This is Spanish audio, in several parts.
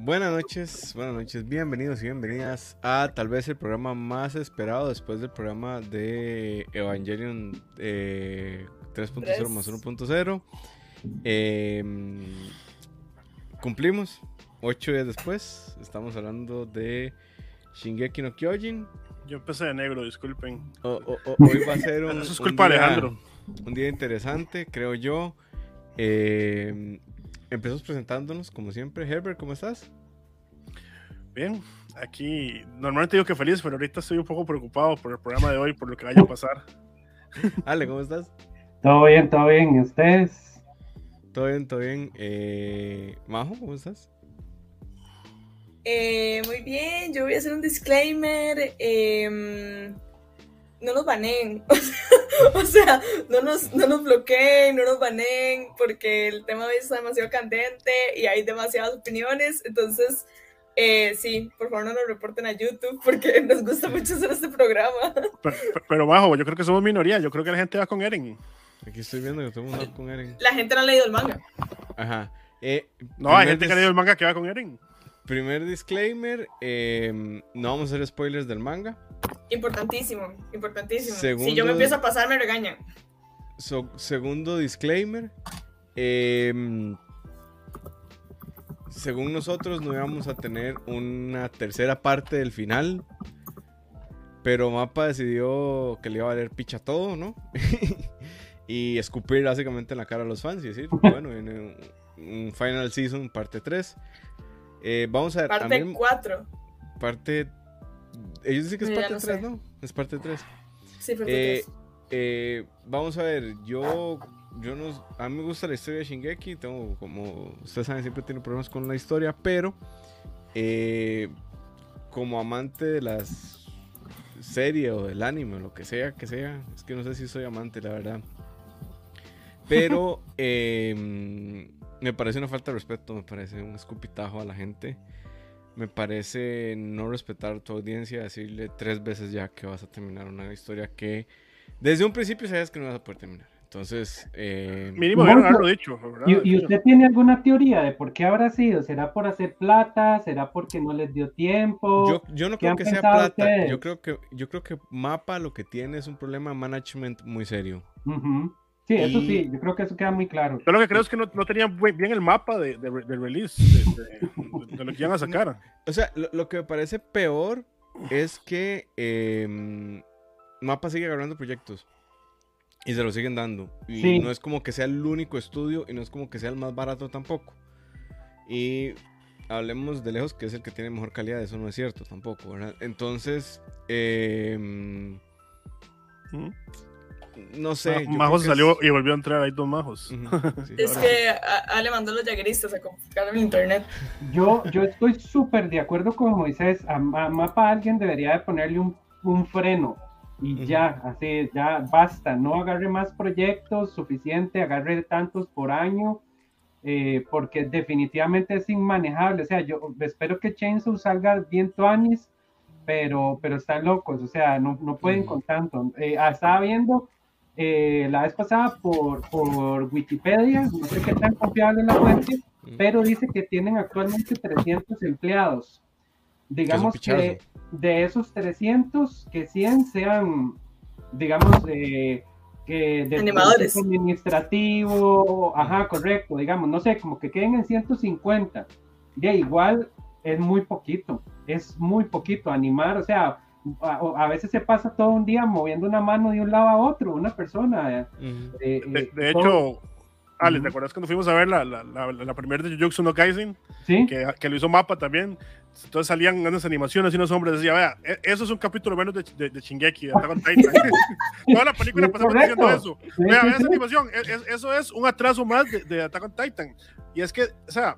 Buenas noches, buenas noches, bienvenidos y bienvenidas a tal vez el programa más esperado después del programa de Evangelion 3.0 eh, más 1.0. Em, cumplimos, ocho días después, estamos hablando de Shingeki no Kyojin. Yo empecé de negro, disculpen. hoy va a ser un, Alejandro. un día interesante, creo yo. Eh, empezamos presentándonos, como siempre. Herbert, ¿cómo estás? Bien, aquí normalmente digo que feliz, pero ahorita estoy un poco preocupado por el programa de hoy, por lo que vaya a pasar. Ale, ¿cómo estás? Todo bien, todo bien. ¿Y ustedes? Todo bien, todo bien. Eh, Majo, ¿cómo estás? Eh, muy bien, yo voy a hacer un disclaimer. Eh, no nos baneen. o sea, no nos, no nos bloqueen, no nos baneen, porque el tema hoy está demasiado candente y hay demasiadas opiniones. Entonces, eh, sí, por favor no nos reporten a YouTube porque nos gusta mucho hacer este programa. Pero, bajo, yo creo que somos minoría. Yo creo que la gente va con Eren. Aquí estoy viendo que todo el mundo va con Eren. La gente no ha leído el manga. Ajá. Eh, no, hay gente que ha leído el manga que va con Eren. Primer disclaimer, eh, no vamos a hacer spoilers del manga. Importantísimo, importantísimo. si yo me empiezo a pasar, me regañan. segundo disclaimer. Em, según nosotros no íbamos a tener una tercera parte del final. Pero Mapa decidió que le iba a valer picha todo, ¿no? y escupir básicamente en la cara a los fans y decir, bueno, viene un, Final Season parte 3. Eh, vamos a ver. Parte 4. Parte ellos dicen que es parte 3, ¿no? Es parte 3. Sí, parte eh, eh, vamos a ver, yo, yo no, a mí me gusta la historia de Shingeki, tengo, como ustedes saben, siempre tengo problemas con la historia, pero eh, como amante de las series o del anime o lo que sea que sea, es que no sé si soy amante, la verdad. Pero em, me parece una falta de respeto, me parece un escupitajo a la gente me parece no respetar tu audiencia, decirle tres veces ya que vas a terminar una historia que desde un principio sabes que no vas a poder terminar. Entonces, eh, mínimo haberlo dicho. ¿Y, usted tiene alguna teoría de por qué habrá sido? ¿Será por hacer plata? ¿Será porque no les dio tiempo? Yo, yo no creo que sea plata. Yo creo que, yo creo que Mapa lo que tiene es un problema de management muy serio. Sí, eso sí, yo creo que eso queda muy claro. Yo lo que creo es que no, no tenían bien el mapa de, de, release, de, lo que iban a sacar. O sea, lo, que me parece peor es que eh, Mapa sigue agarrando proyectos y se lo siguen dando. Y no es como que sea el único estudio y no es como que sea el más barato tampoco. Y hablemos de lejos que es el que tiene mejor calidad, eso no es cierto tampoco, ¿verdad? Entonces, eh, no sé. Majos salió y volvió a entrar ahí dos majos. es que Ale mandó los jagueristas a complicar el internet. Yo, yo estoy súper de acuerdo con Moisés. A, Mapa alguien debería de ponerle un, un freno y ya, así, ya basta. No agarre más proyectos suficiente, agarre tantos por año. Eh, porque definitivamente es inmanejable. O sea, yo espero que Chainsaw salga bien tuanis, pero, pero están locos, o sea, no, no pueden con tanto. Eh, estaba viendo eh, la vez pasada por, por Wikipedia, no sé qué tan confiable es la fuente, pero dice que tienen actualmente 300 empleados. Digamos que de esos 300, que 100 sean, digamos, eh, que de animadores administrativo, ajá, correcto, digamos, no sé, como que queden en 150. De igual es muy poquito, es muy poquito animar, o sea, a, veces se pasa todo un día moviendo una mano de un lado a otro, una persona. Eh, eh, de, hecho, Ale, ¿te acuerdas cuando fuimos a ver la, la, la, primera de Jujutsu no Kaisen? ¿Sí? Que, que, lo hizo Mapa también. Entonces salían unas animaciones y unos hombres decían, vea, e, eso es un capítulo menos de, de, de Shingeki, de Toda la película pasamos diciendo eso. Vea, vea esa animación, e, eso es un atraso más de, de Attack on Titan. Y es que, o sea,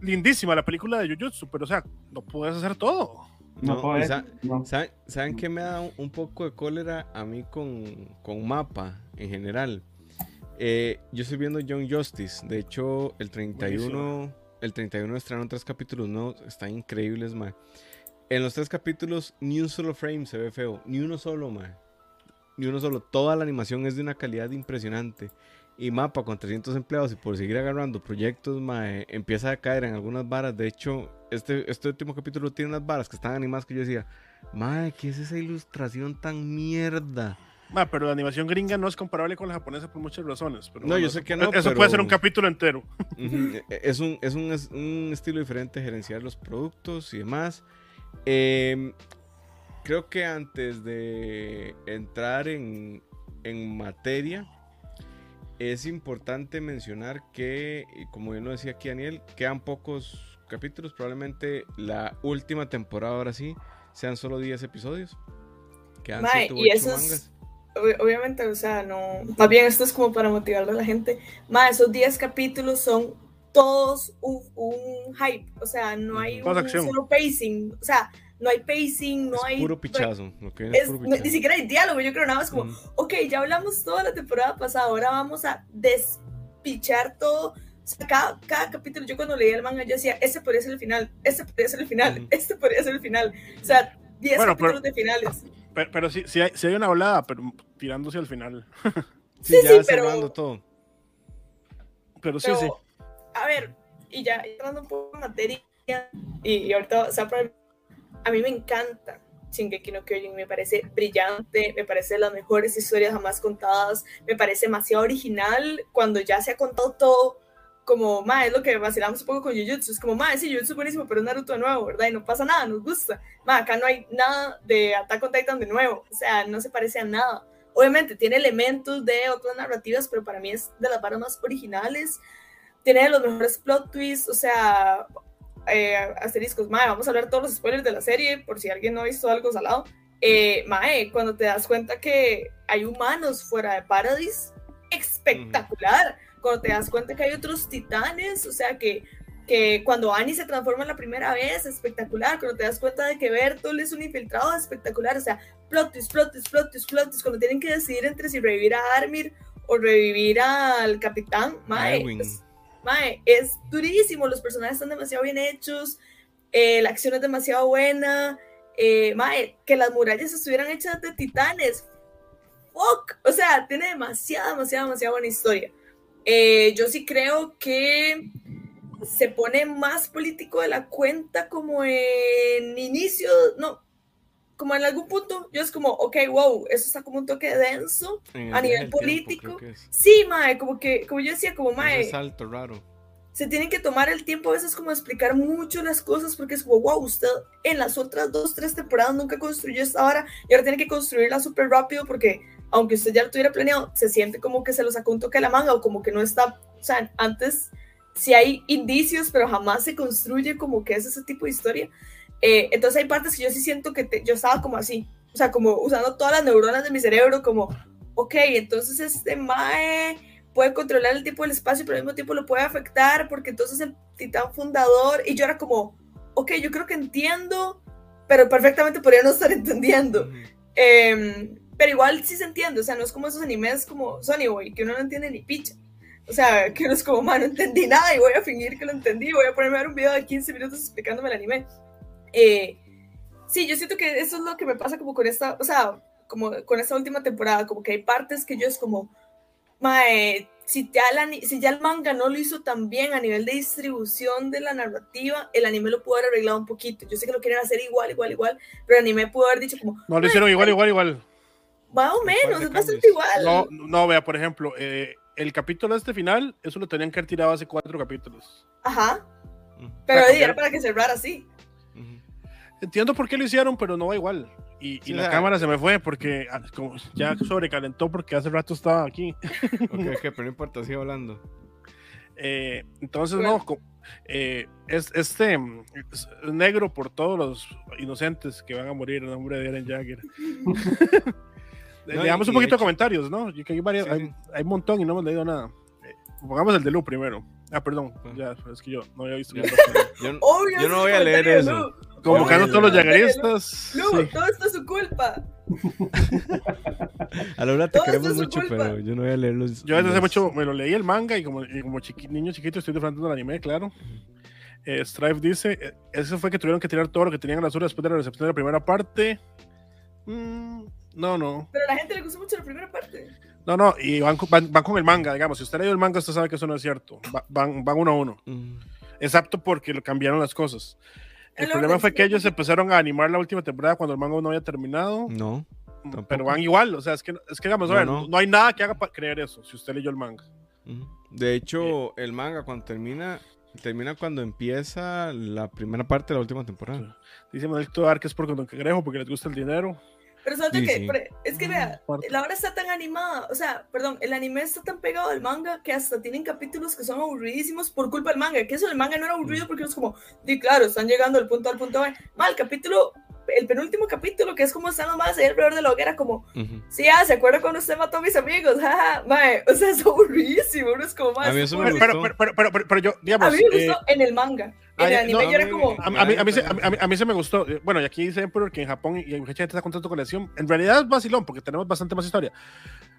lindísima la película de Jujutsu, pero o sea, no puedes hacer todo. No, ¿saben, qué me da un poco de cólera a mí con, con Mapa en general? Eh, yo estoy viendo Young Justice. De hecho, el 31, el 31 estrenaron tres capítulos no Están increíbles, man. En los tres capítulos, ni un solo frame se ve feo. Ni uno solo, man. Ni uno solo. Toda la animación es de una calidad impresionante. Y Mapa con 300 empleados y por seguir agarrando proyectos, mae, empieza a caer en algunas varas. De hecho, este, este último capítulo tiene unas varas que están animadas que yo decía, mae, ¿qué es esa ilustración tan mierda? Ma, pero la animación gringa no es comparable con la japonesa por muchas razones. Pero No, bueno, yo sé eso- que no, Eso pero- puede ser un capítulo entero. E- Es un, es un, es un estilo diferente de gerenciar los productos y demás. Em, creo que antes de entrar en, en materia, es importante mencionar que, y como bien lo decía aquí Daniel, quedan pocos capítulos. Probablemente la última temporada, ahora sí, sean solo 10 episodios. Quedan Mae, siete u y ocho eso es- mangas. Ob- Obviamente, o sea, no. Más bien, esto es como para motivar a la gente. Más, esos 10 capítulos son todos un, un hype. O sea, no hay un acción. solo pacing. O sea, no hay pacing, no es hay. puro pichazo. viene es es- puro no- pichazo. ni siquiera hay diálogo. Yo creo nada más como, Ujú. ok, ya hablamos toda la temporada pasada, ahora vamos a despichar todo. O sea, cada, cada capítulo, yo cuando leía el manga, yo decía, este podría ser el final, este podría ser el final, Ujú. este podría ser el final. O sea, 10 Bueno, pero- capítulos de finales. Pero, pero sí, sí hay, sí hay una volada, pero tirándose al final. Sí, Sí, ya sí, pero- cerrando todo. Pero sí, Pero, sí. a ver, y ya entrando un poco en materia, y, y ahorita, o sea, por- a mí me encanta Shingeki no Kyojin, me parece brillante, me parece de las mejores historias jamás contadas, me parece demasiado original cuando ya se ha contado todo, como, ma, es lo que vacilamos un poco con Jujutsu, es como, ma, sí, Jujutsu es buenísimo, pero es Naruto de nuevo, ¿verdad? Y no pasa nada, nos gusta. Ma, acá no hay nada de Attack on Titan de nuevo, o sea, no se parece a nada. Obviamente tiene elementos de otras narrativas, pero para mí es de las varas más originales. Tiene de los mejores plot twists, o sea, eh, asteriscos, mae, vamos a hablar todos los spoilers de la serie, por si alguien no ha visto algo salado. Eh, mae, cuando te das cuenta que hay humanos fuera de Paradise, espectacular. Cuando te das cuenta que hay otros titanes, o sea, que, que cuando Annie se transforma la primera vez, espectacular. Cuando te das cuenta de que Bertolt es un infiltrado, espectacular. O sea, plot twist, plot twist, plot twist, plot twist. Cuando tienen que decidir entre si revivir a Armir o revivir al capitán, mae, Nightwing. Mae, es durísimo. Los personajes están demasiado bien hechos. eh, la acción es demasiado buena. eh, mae, que las murallas estuvieran hechas de titanes. Fuck. O sea, tiene demasiada, demasiada, demasiada buena historia. Eh, yo sí creo que se pone más político de la cuenta como en inicio, no, como en algún punto, yo es como, ok, wow, eso está como un toque denso. En a nivel tiempo, político, es. Sí, mae, como que, como yo decía, como mae, salto raro. se tienen que tomar el tiempo a veces como explicar mucho las cosas porque es como, wow, usted en las otras dos, tres temporadas nunca construyó esta hora y ahora tiene que construirla súper rápido porque aunque usted ya lo tuviera planeado, se siente como que se lo sacó un toque de la manga o como que no está, o sea, antes sí hay indicios, pero jamás se construye como que es ese tipo de historia. Eh, entonces hay partes que yo sí siento que te- yo estaba como así, o sea, como usando todas las neuronas de mi cerebro, como, ok, entonces este Mae puede controlar el tiempo del espacio, pero al mismo tiempo lo puede afectar, porque entonces el titán fundador, y yo era como, ok, yo creo que entiendo, pero perfectamente podría no estar entendiendo. Em, pero igual sí se entiende, o sea, no es como esos animes como Sony Boy, que uno no entiende ni picha. O sea, que uno es como, man, no entendí nada y voy a fingir que lo entendí, voy a ponerme a ver un video de 15 minutos explicándome el anime. Eh, sí, yo siento que eso es lo que me pasa como con esta, o sea, como con esta última temporada, como que hay partes que yo es como, mae, si ya, el, ani- si ya el manga no lo hizo tan bien a nivel de distribución de la narrativa, el anime lo pudo haber arreglado un poquito. Yo sé que lo quieren hacer igual, igual, igual, pero el anime pudo haber dicho como, No lo hicieron igual, igual, igual. más o menos, es bastante cambios. igual. No, no, vea, por ejemplo, eh, el capítulo este final, eso lo tenían que haber tirado hace cuatro capítulos. Ajá, Ujú. pero era para que cerrara así. Entiendo por qué lo hicieron, pero no va igual. Y, y Sí, la o sea, cámara se me fue porque ah, como ya sobrecalentó porque hace rato estaba aquí. Ok, ok, pero no importa, sigo hablando. Eh, entonces, Bueno. no, eh, es, este es negro por todos los inocentes que van a morir en nombre de Eren Jagger. Le No, damos y- un y poquito de comentarios, ¿no? Hay, varios- Sí, hay, sí. hay un montón y no hemos leído nada. Pongamos el de Lu primero. Ah, perdón, ya, es que yo no había visto. Yo, no- Obvio, yo no voy a leer eso. Convocando a todos los Lu. yagueristas. Lu, sí. todo esto es su culpa. A la hora te Todo queremos mucho, culpa. pero yo no voy a leer los. Yo desde hace los- mucho me lo leí el manga y como, y como chiqui- niño chiquito estoy disfrutando del anime, claro. Eh, Strife dice, eh, eso fue que tuvieron que tirar todo lo que tenían en la basura después de la recepción de la primera parte. Mm, no, no. Pero a la gente le gustó mucho la primera parte. No, no, y van, van, van, con el manga, digamos. Si usted leyó el manga, usted sabe que eso no es cierto. van, van uno a uno. Mm. Exacto, porque lo cambiaron las cosas. El, problema fue que ellos empezaron a animar la última temporada cuando el manga no había terminado. No. Mm, pero van igual, o sea, es que, es que digamos, a ver, no, hay nada que haga para creer eso, si usted leyó el manga. De hecho, el manga cuando termina, termina cuando empieza la primera parte de la última temporada. Dice Manuel Toar que es por Don Cangrejo, porque les gusta el dinero. Pero que, es que vea, la obra está tan animada, o sea, perdón, el anime está tan pegado al manga que hasta tienen capítulos que son aburridísimos por culpa del manga. Que eso, el manga no era aburrido porque es como, di claro, están llegando al punto al punto B. Mal, capítulo el penúltimo capítulo, que es como están los más ahí alrededor de la hoguera, como, sí, ah, ¿se acuerda cuando usted mató a mis amigos? mae, o sea, es aburridísimo, es como, más. A mí eso me pero, pero, pero, pero, yo, digamos. A mí me gustó eh, en el manga. En el anime yo era como. A, mí, a, mí, se, a, mí, se me gustó. Bueno, y aquí dice porque en Japón y mucha gente está contento con la acción. En realidad es vacilón, porque tenemos bastante más historia.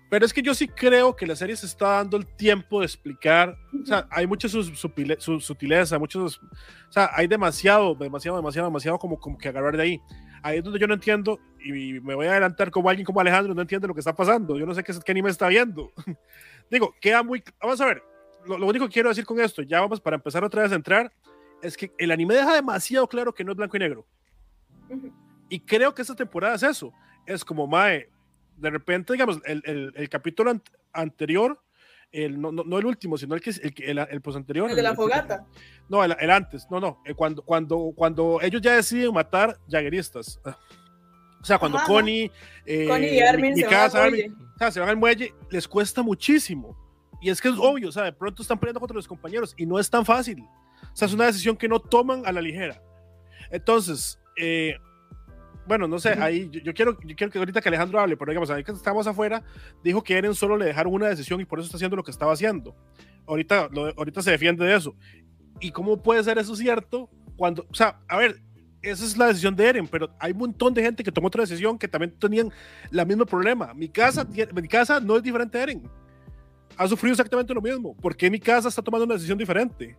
Pero es que yo sí creo que la serie se está dando el tiempo de explicar. O sea, hay mucha su, su, sutileza, muchos. O sea, hay demasiado, demasiado, demasiado, demasiado como, como que agarrar de ahí. Ahí es donde yo no entiendo, y me voy a adelantar como alguien como Alejandro, no entiende lo que está pasando. Yo no sé qué, qué anime está viendo. Digo, queda muy. Vamos a ver, lo, único que quiero decir con esto, ya vamos para empezar otra vez a entrar, es que el anime deja demasiado claro que no es blanco y negro. Y creo que esta temporada es eso. Es como, Mae, de repente, digamos, el, el, el capítulo anterior, el, no, no, el último, sino el que el, el, el posanterior. El de la fogata. No, el, antes, no, no, eh, cuando, cuando, cuando ellos ya deciden matar jagueristas. Ah. O sea, cuando Connie, eh, Connie y Armin, se, van o sea, se van al muelle, les cuesta muchísimo. Y es que es obvio, o sea, de pronto están peleando contra los compañeros y no es tan fácil. O sea, es una decisión que no toman a la ligera. Entonces, eh, bueno, no sé, ahí yo, quiero, yo quiero que ahorita que Alejandro hable, pero digamos, ahí que estamos afuera, dijo que Eren solo le dejaron una decisión y por eso está haciendo lo que estaba haciendo. Ahorita, ahorita se defiende de eso. ¿Y cómo puede ser eso cierto cuando, o sea, a ver, esa es la decisión de Eren, pero hay un montón de gente que tomó otra decisión que también tenían el mismo problema. Mi casa, mi casa no es diferente a Eren. Ha sufrido exactamente lo mismo. ¿Por qué mi casa está tomando una decisión diferente?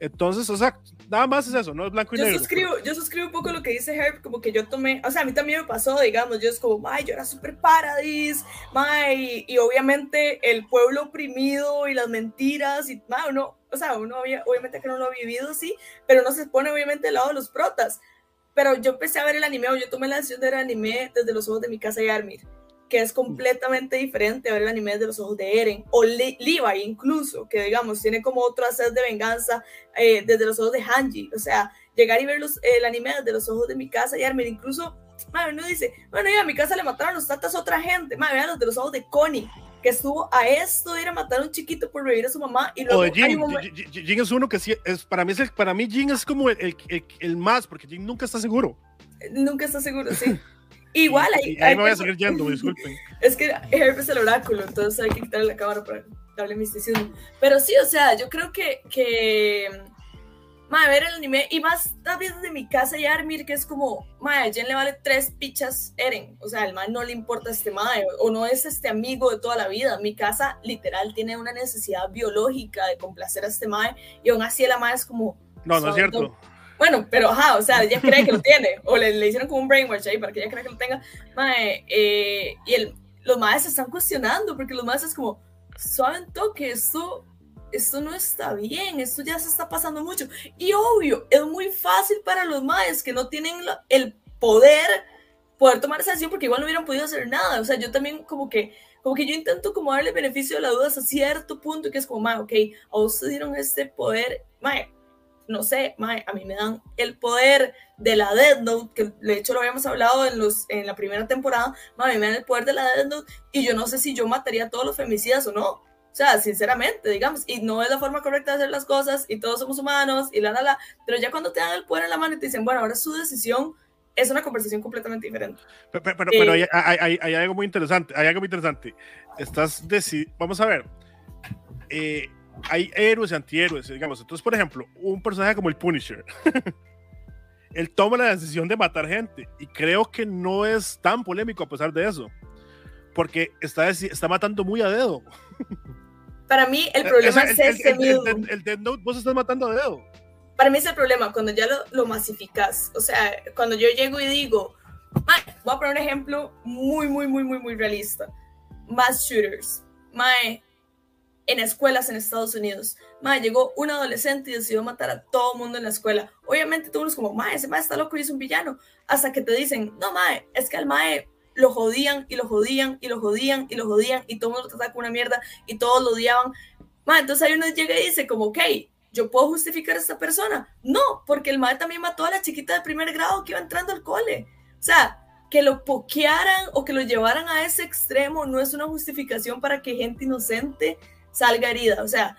Entonces, o sea, nada más es eso, no es blanco y yo negro. Suscribo, yo suscribo un poco lo que dice Herb, como que yo tomé, o sea, a mí también me pasó, digamos, yo es como, ay, yo era súper paradis, y, y, obviamente el pueblo oprimido y las mentiras, y, ma, uno, o sea, uno había, obviamente que no lo ha vivido así, pero no se pone obviamente al lado de los protas. Pero yo empecé a ver el anime, o yo tomé la decisión de ver el anime desde los ojos de mi casa y Armir que es completamente diferente a ver el anime de los ojos de Eren, o Levi incluso, que digamos, tiene como otro hacer de venganza eh, desde los ojos de Hanji, o sea, llegar y ver los, el anime desde los ojos de mi casa y Armin, incluso, madre, uno dice, bueno, ya a mi casa le mataron los tatas a otra gente, madre, vean los de los ojos de Connie, que estuvo a esto de ir a matar a un chiquito por revivir a su mamá y luego o de Jin, Jin, es uno que sí es para mí es para mí Jin es como el, el, el más porque Jin nunca está seguro. Nunca está seguro sí Igual ahí. ahí me voy a seguir yendo, disculpen. Es que Herb es el oráculo, entonces hay que quitarle la cámara para darle misticismo. Pero sí, o sea, yo creo que. que a ver el anime, y más también desde mi casa y Armir, que es como, madre, a Jen le vale tres pichas Eren, o sea, al man no le importa este madre, o no es este amigo de toda la vida, mi casa literal tiene una necesidad biológica de complacer a este madre, y aún así la madre es como... No, no es cierto. Bueno, pero ajá, o sea, ella cree que lo tiene, o le, le hicieron como un brainwash ahí para que ella crea que lo tenga. Mae, eh, y el, los maestros están cuestionando, porque los maestros es como, suave toque, esto, esto no está bien, esto ya se está pasando mucho. Y obvio, es muy fácil para los maestros que no tienen el poder poder tomar esa decisión porque igual no hubieran podido hacer nada. O sea, yo también como que, como que yo intento como darle beneficio de la duda hasta cierto punto, que es como, mae, ok, a ustedes dieron este poder, mae, no sé, a mí me dan el poder de la Death Note, que de hecho lo habíamos hablado en, los, en la primera temporada, a mí me dan el poder de la Death Note y yo no sé si yo mataría a todos los femicidas o no. O sea, sinceramente, digamos, y no es la forma correcta de hacer las cosas y todos somos humanos y la, la, la, pero ya cuando te dan el poder en la mano y te dicen, bueno, ahora es su decisión, es una conversación completamente diferente. Pero, pero, pero eh, hay, hay, hay, algo muy interesante, hay algo muy interesante. Estás vamos a ver, eh, hay héroes y antihéroes, digamos. Entonces, por ejemplo, un personaje como el Punisher, él toma la decisión de matar gente y creo que no es tan polémico a pesar de eso, porque está, está matando muy a dedo. Para mí el problema es, ese el, mismo. El, Dead Note vos estás matando a dedo. Para mí es el problema cuando ya lo, lo masificas. O sea, cuando yo llego y digo, voy a poner un ejemplo muy, muy, muy, muy, muy realista mass shooters. Mae, en escuelas en Estados Unidos. Mae, llegó un adolescente y decidió matar a todo el mundo en la escuela. Obviamente tú eres como, mae, ese mae está loco y es un villano. Hasta que te dicen, no, mae, es que al mae lo jodían y lo jodían y lo jodían y lo jodían y todo el mundo te saca una mierda y todos lo odiaban. Mae, entonces ahí uno llega y dice como, ok, ¿yo puedo justificar a esta persona? No, porque el mae también mató a la chiquita de primer grado que iba entrando al cole. O sea, que lo pokearan o que lo llevaran a ese extremo no es una justificación para que gente inocente salga herida. O sea,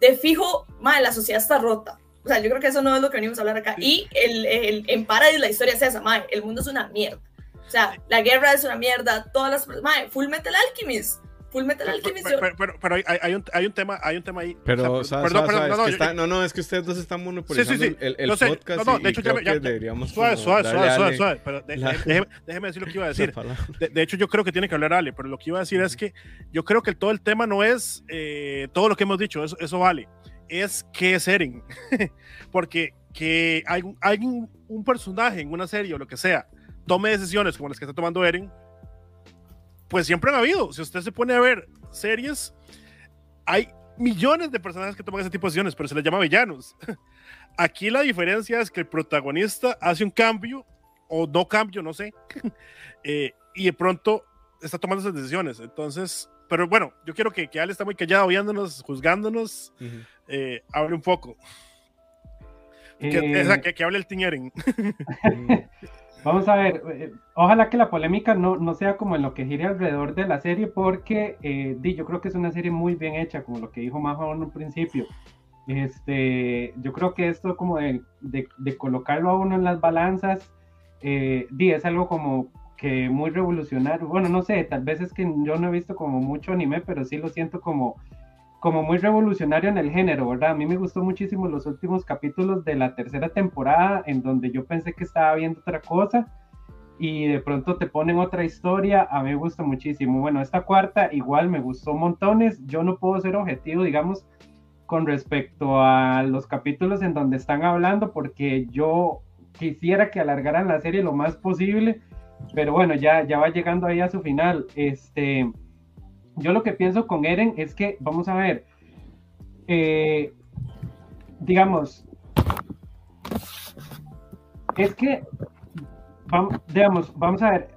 de fijo, madre, la sociedad está rota. O sea, yo creo que eso no es lo que venimos a hablar acá. Y el, el, en Paradise la historia es esa, madre, el mundo es una mierda. O sea, la guerra es una mierda, todas las... Madre, Full Metal Alchemist Full Metal Alchemist. Pero, pero, pero, hay, hay, un, hay, un, tema, hay un tema ahí. Pero, o sea, perdón, perdón, no, no, está, no, no, es que ustedes dos están monopolizando sí, sí, sí. el, el sé, podcast. No, no, de hecho, ya, ya, deberíamos suave, suave, suave, suave, suave, Pero de, la, déjeme, déjeme, decir lo que iba a decir. De, de, hecho, yo creo que tiene que hablar Ale, pero lo que iba a decir es que yo creo que todo el tema no es eh, todo lo que hemos dicho, eso, eso vale. Es qué es Eren. Porque que hay, hay un, un personaje en una serie o lo que sea tome decisiones como las que está tomando Eren, pues siempre han habido. Si usted se pone a ver series, hay millones de personajes que toman ese tipo de decisiones, pero se les llama villanos. Aquí la diferencia es que el protagonista hace un cambio, o no cambio, no sé, eh, y de pronto está tomando esas decisiones. Entonces, pero bueno, yo quiero que, que Ale está muy callado, viéndonos, juzgándonos, eh, hable un poco. Que, eh, que, que, hable el Eren. Vamos a ver, eh, ojalá que la polémica no, no, sea como en lo que gire alrededor de la serie, porque eh, yo creo que es una serie muy bien hecha, como lo que dijo Majo en un principio. Este, yo creo que esto como de, de, colocarlo a uno en las balanzas, eh, di, es algo como que muy revolucionario. Bueno, no sé, tal vez es que yo no he visto como mucho anime, pero sí lo siento como como muy revolucionario en el género, ¿verdad? A mí me gustó muchísimo los últimos capítulos de la tercera temporada, en donde yo pensé que estaba viendo otra cosa y de pronto te ponen otra historia, a mí me gusta muchísimo. Bueno, esta cuarta igual me gustó montones, yo no puedo ser objetivo, digamos, con respecto a los capítulos en donde están hablando, porque yo quisiera que alargaran la serie lo más posible, pero bueno, ya, ya va llegando ahí a su final. Este yo lo que pienso con Eren es que, vamos a ver, eh, digamos, es que, vamos, digamos, vamos a ver,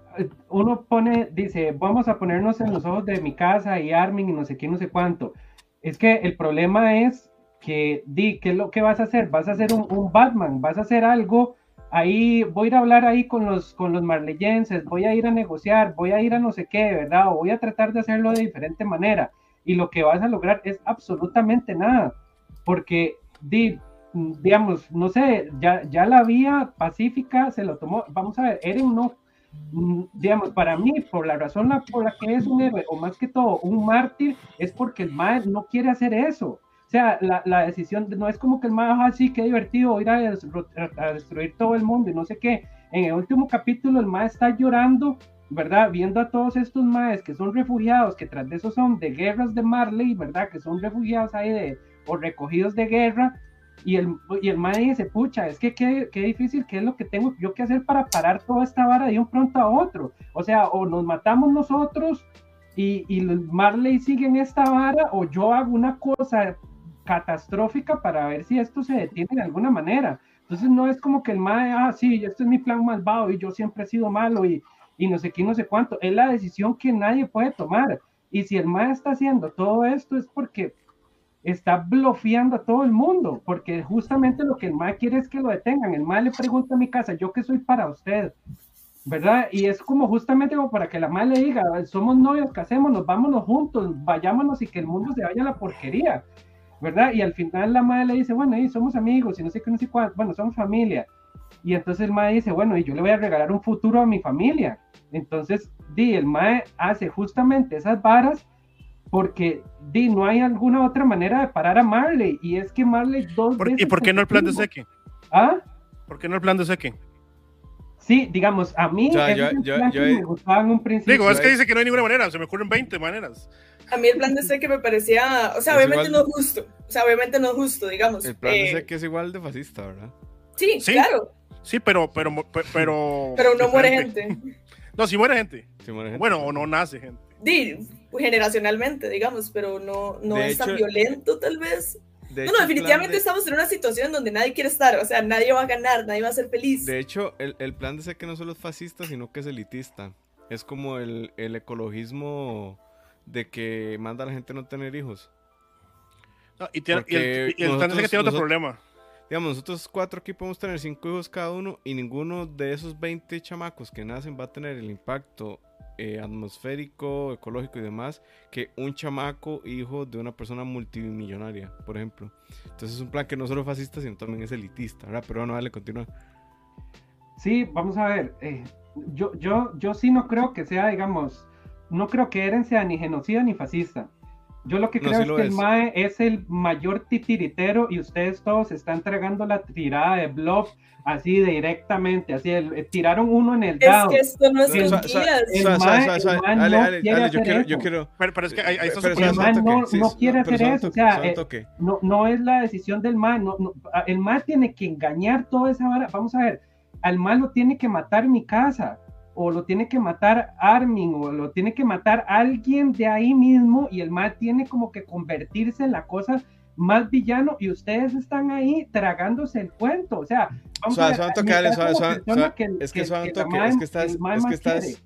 uno pone, dice, vamos a ponernos en los ojos de mi casa y Armin y no sé qué, no sé cuánto. Es que el problema es que, di, ¿qué es lo que vas a hacer? Vas a hacer un, un Batman, vas a hacer algo ahí voy a ir a hablar ahí con los, con los marleyenses, voy a ir a negociar, voy a ir a no sé qué, ¿verdad? O voy a tratar de hacerlo de diferente manera. Y lo que vas a lograr es absolutamente nada, porque, digamos, no sé, ya, ya la vía pacífica se lo tomó, vamos a ver, Eren no, mm, digamos, para mí, por la razón por la que es un héroe, o más que todo, un mártir, es porque el mal no quiere hacer eso. O sea, la, la, decisión no es como que el más así, qué divertido ir a, a, destruir todo el mundo y no sé qué. En el último capítulo el más está llorando, ¿verdad? Viendo a todos estos maes que son refugiados, que tras de eso son de guerras de Marley, ¿verdad? Que son refugiados ahí de, o recogidos de guerra. Y el, y el mae dice, pucha, es que qué, qué difícil, qué es lo que tengo yo que hacer para parar toda esta vara de un pronto a otro. O sea, o nos matamos nosotros y, y Marley sigue en esta vara, o yo hago una cosa catastrófica para ver si esto se detiene de alguna manera. Entonces no es como que el MAE, ah, sí, este es mi plan malvado y yo siempre he sido malo y, y no sé qué, no sé cuánto. Es la decisión que nadie puede tomar. Y si el MAE está haciendo todo esto es porque está bloqueando a todo el mundo, porque justamente lo que el MAE quiere es que lo detengan. El MAE le pregunta a mi casa, ¿yo qué soy para usted? ¿Verdad? Y es como justamente como para que la MAE le diga, somos novios, casémonos, vámonos juntos, vayámonos y que el mundo se vaya a la porquería. ¿Verdad? Y al final la madre le dice, bueno, y somos amigos y no sé qué, no sé cuánto, bueno, somos familia. Y entonces el mae dice, bueno, y yo le voy a regalar un futuro a mi familia. Entonces, di, el mae hace justamente esas varas porque di, no hay alguna otra manera de parar a Marley. Y es que Marley dos ¿Y por qué no el plan de Seque? ¿Ah? ¿Por qué no el plan de Seque? Sí, digamos, a mí me gustaba en un principio. Digo, es que dice que no hay ninguna manera, se me ocurren 20 maneras. A mí el plan de Seque me parecía, o sea, obviamente no es justo, o sea, obviamente no es justo, digamos. El plan de Seque es igual de fascista, ¿verdad? Sí, claro. Sí, pero, pero, pero. Pero no muere gente. No, si muere gente. muere gente. Bueno, o no nace gente. Sí, generacionalmente, digamos, pero no, no es tan violento tal vez. No, no, definitivamente estamos en una situación donde nadie quiere estar, o sea, nadie va a ganar, nadie va a ser feliz. De hecho, el, el plan de que no solo es fascista, sino que es elitista. Es como el, el ecologismo de que manda a la gente no tener hijos. y, tiene, y, el, y el, que tiene otro problema digamos, nosotros cuatro aquí podemos tener cinco hijos cada uno y ninguno de esos 20 chamacos que nacen va a tener el impacto eh, atmosférico, ecológico y demás que un chamaco hijo de una persona multimillonaria, por ejemplo. Entonces es un plan que no solo es fascista, sino también es elitista, ¿verdad? Pero bueno, dale, continúa. Sí, vamos a ver. Eh, yo, yo, yo sí no creo que sea, digamos, no creo que Eren sea ni genocida ni fascista. Yo lo que creo es que el MAE es el mayor titiritero y ustedes todos están entregando la tirada de Blob así directamente, así el, tiraron uno en el dado. Es que esto no es el MAE, yo quiero, yo quiero, pero, es que hay, hay el MAE no, no quiere hacer eso, o sea, eh, no, no es la decisión del MAE, no, no, el MAE tiene que engañar toda esa vara, vamos a ver, al MAE lo tiene que matar mi casa, o lo tiene que matar Armin, o lo tiene que matar alguien de ahí mismo, y el mal tiene como que convertirse en la cosa más villano, y ustedes están ahí tragándose el cuento. O sea, vamos a ver, es que, es que estás, es que estás,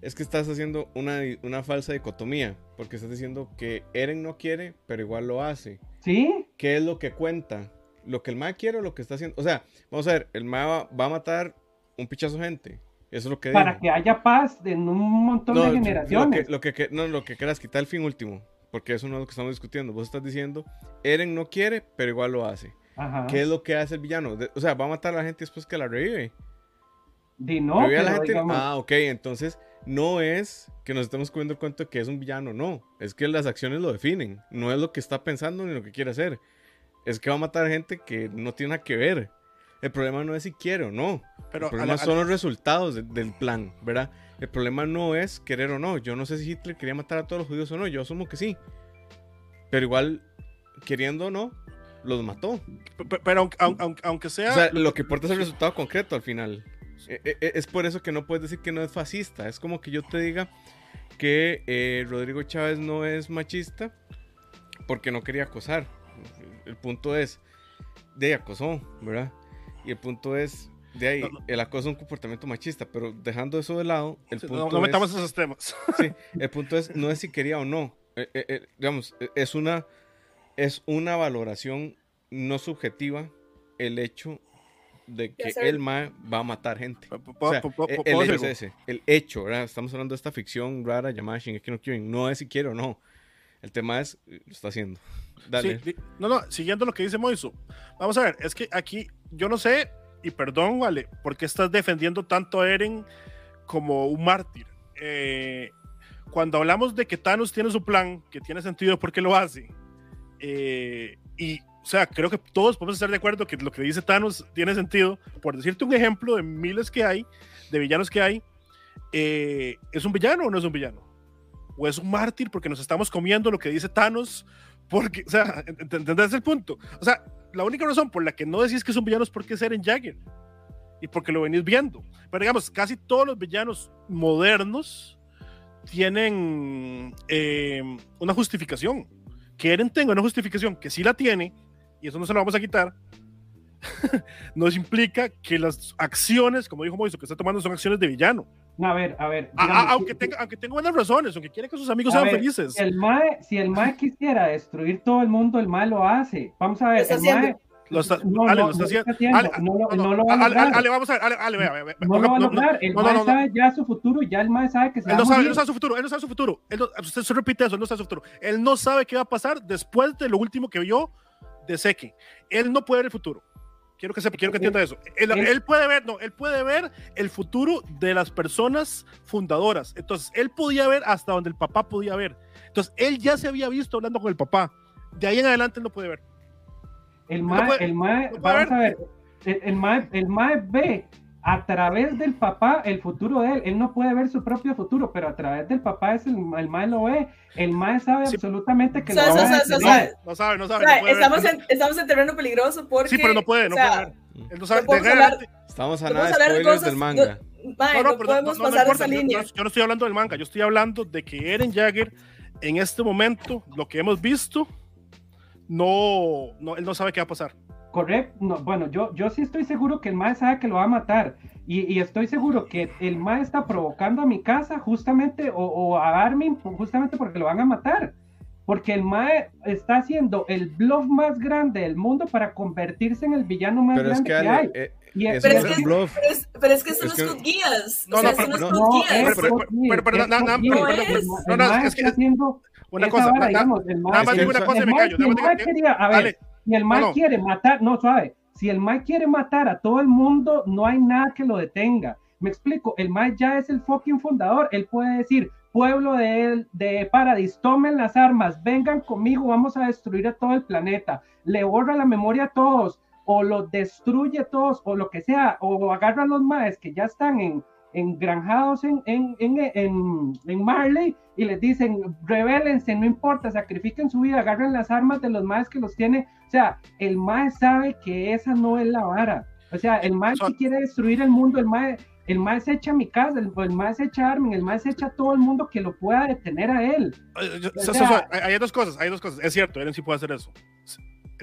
es que estás haciendo una, una falsa dicotomía, porque estás diciendo que Eren no quiere, pero igual lo hace. ¿Sí? ¿Qué es lo que cuenta? ¿Lo que el MA quiere o lo que está haciendo? O sea, vamos a ver, el MA va, va a matar un pichazo gente eso es lo que Para que haya paz en un montón de generaciones. Lo que, no, lo que quieras quitar el fin último, porque eso no es lo que estamos discutiendo. Vos estás diciendo, Eren no quiere, pero igual lo hace. ¿Qué es lo que hace el villano? o sea, va a matar a la gente después que la revive. Di no, Ah, ok, entonces no es que nos estemos comiendo el cuento de que es un villano, no. Es que las acciones lo definen. No es lo que está pensando ni lo que quiere hacer. Es que va a matar a gente que no tiene nada que ver. El problema no es si quiere o no. Pero el problema son los resultados del plan, ¿verdad? El problema no es querer o no. Yo no sé si Hitler quería matar a todos los judíos o no. Yo asumo que sí. Pero igual, queriendo o no, los mató. Pero, aunque, sea... O sea, lo que importa es el resultado concreto al final. E, e, e, es por eso que no puedes decir que no es fascista. Es como que yo te diga que eh, Rodrigo Chávez no es machista porque no quería acosar. El punto es, de acosó, ¿verdad? Y el punto es, de ahí, el acoso es un comportamiento machista, pero dejando eso de lado, el punto no, metamos esos temas. sí, el punto es, no es si quería o no. Eh, eh, eh, digamos, es una, es una valoración no subjetiva el hecho de que el MAE va a matar gente. O sea, el, hecho es ese. El hecho, ¿verdad? Estamos hablando de esta ficción rara llamada Shingeki no Kyojin. No es si quiere o no. El tema es, lo está haciendo. Dale. no, no, siguiendo lo que dice Moiso. Vamos a ver, es que aquí yo no sé, y perdón, vale, ¿por qué estás defendiendo tanto a Eren como un mártir? Eh, cuando hablamos de que Thanos tiene su plan, que tiene sentido porque lo hace, eh, y, o sea, creo que todos podemos estar de acuerdo que lo que dice Thanos tiene sentido. Por decirte un ejemplo de miles que hay, de villanos que hay, eh, ¿es un villano o no es un villano? ¿O es un mártir porque nos estamos comiendo lo que dice Thanos? Porque, o sea, ¿entendés el punto? O sea, la única razón por la que no decís que son villanos es porque es Eren Jagger y porque lo venís viendo. Pero digamos, casi todos los villanos modernos tienen eh, una justificación. Que Eren tenga una justificación, que sí la tiene, y eso no se lo vamos a quitar, nos implica que las acciones, como dijo Moiso, que está tomando son acciones de villano. No, a ver, a ver. aunque, tenga, aunque tenga buenas razones, aunque quiere que sus amigos sean felices. El mae, si el MAE quisiera destruir todo el mundo, el MAE lo hace. Vamos a ver, el MAE. Lo está, no, Ale, lo está haciendo. No, lo va a lograr. Ale, vamos a ver, Ale, Ale, vea, vea, No lo va a lograr. El MAE sabe ya su futuro, ya el MAE sabe que se él no sabe, Él no sabe su futuro, él no sabe su futuro. Él no, usted se repite eso, él no sabe su futuro. Él no sabe qué va a pasar después de lo último que vio de Seki. Él no puede ver el futuro. Quiero que sepa, quiero que entienda eso. Él, puede ver, no, él puede ver el futuro de las personas fundadoras. Entonces, él podía ver hasta donde el papá podía ver. Entonces, él ya se había visto hablando con el papá. De ahí en adelante él no puede ver. El MAE, el MAE, vamos a ver, el, el, MAE, el MAE ve a través del papá el futuro de él. Él no puede ver su propio futuro, pero a través del papá es el, el mae lo ve. El mae sabe absolutamente que no, no, sabe, no sabe, no sabe. estamos, en, estamos en terreno peligroso porque. Sí, pero no puede, no puede ver. Él no sabe. estamos a nada de spoilers del manga. No, no, podemos pasar esa línea. Yo, no estoy hablando del manga, yo estoy hablando de que Eren Jagger en este momento, lo que hemos visto, no, no él no sabe qué va a pasar. Correcto, no, bueno, yo, yo sí estoy seguro que el mae sabe que lo va a matar y, y estoy seguro que el mae está provocando a mi casa justamente o, o a Armin justamente porque lo van a matar. Porque el Mae está haciendo el bluff más grande del mundo para convertirse en el villano más Pero es grande que, que, Ale, hay. eh, Y Pero no es, es que, pero, es, pero es que son Es los que- Code Geass. No, o sea, no, pero- No, es Geass. pero- pero- es ma- no, el no, mae es que- está haciendo Una cosa, vara, digamos, el mae- nada más Es digo que una y me callo. a ver, si el no, no. quiere matar, no, suave, si el mae quiere matar a todo el mundo, no hay nada que lo detenga. Me explico, el mae ya es el fucking fundador, él puede decir, pueblo de, de Paradis, tomen las armas, vengan conmigo, vamos a destruir a todo el planeta, le borra la memoria a todos, o los destruye a todos, o lo que sea, o agarra a los maes que ya están en, engranjados en, en, en, en, en Marley y les dicen, rebélense, no importa, sacrifiquen su vida, agarren las armas de los maes que los tiene. O sea, el mae sabe que esa no es la vara. O sea, el mae si quiere destruir el mundo, el mae, el mae se echa a mi casa, el, el mae se echa a Armin, el mae se echa a todo el mundo que lo pueda detener a él. Eh, O sea- hay dos cosas, hay dos cosas. Es cierto, Eren sí puede hacer eso.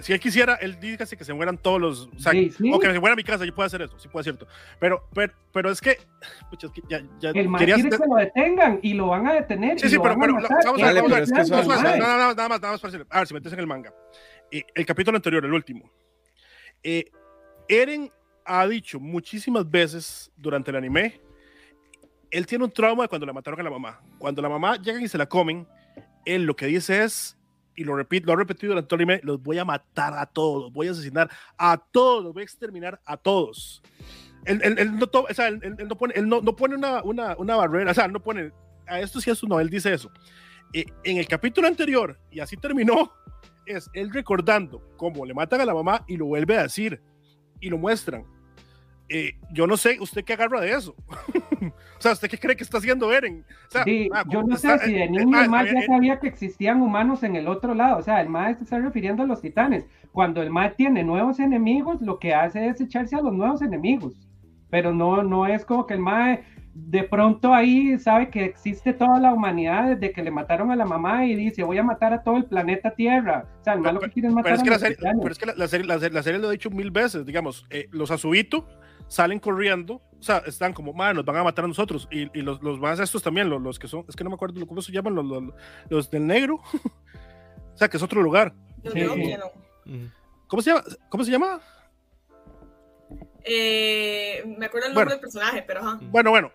Si él quisiera, él dice que se mueran todos los. O, sea, Sí, sí. o que se muera mi casa, yo puedo hacer eso, sí puede ser cierto. Pero, pero, pero es que. pucha, es que ya, ya El querías- quiere que lo detengan y lo van a detener. Sí, y sí, lo pero, van pero a vamos a pero es que ver. nada más, nada más para decirle. A ver, si metes en el manga. Eh, el capítulo anterior, el último. Eh, Eren ha dicho muchísimas veces durante el anime, él tiene un trauma de cuando le mataron a la mamá. Cuando la mamá llegan y se la comen, él lo que dice es, y lo repito, lo ha repetido durante todo el los voy a matar a todos, los voy a asesinar a todos, los voy a exterminar a todos. Él, no, él- no pone, una, una, una barrera, o sea, no pone, a esto sí, esto no, él dice eso. Eh, en el capítulo anterior, y así terminó, es él recordando cómo le matan a la mamá y lo vuelve a decir, y lo muestran. Eh, yo no sé, ¿usted qué agarra de eso? o sea, ¿usted qué cree que está haciendo Eren? O sea, Sí, yo no está- sé si de eh, niño el mae ya eh, sabía que existían humanos en el otro lado, o sea, el mae se está refiriendo a los titanes. Cuando el mae tiene nuevos enemigos, lo que hace es echarse a los nuevos enemigos, pero no, no es como que el mae de pronto ahí sabe que existe toda la humanidad desde que le mataron a la mamá y dice voy a matar a todo el planeta Tierra. O sea, el mae lo que quiere es matar Pero es que, a la serie, pero es que la, la serie, la, serie, la serie lo he dicho mil veces, digamos, eh, los Azubito salen corriendo, o sea, están como, man, nos van a matar a nosotros, y, y los, los más estos también, los, los que son, es que no me acuerdo cómo se llaman, los, los, los del negro, o sea, que es otro lugar. Sí. Ujú. ¿Cómo se llama? ¿Cómo se llama? Eh, me acuerdo el Bueno. nombre del personaje, pero ajá. Bueno, bueno,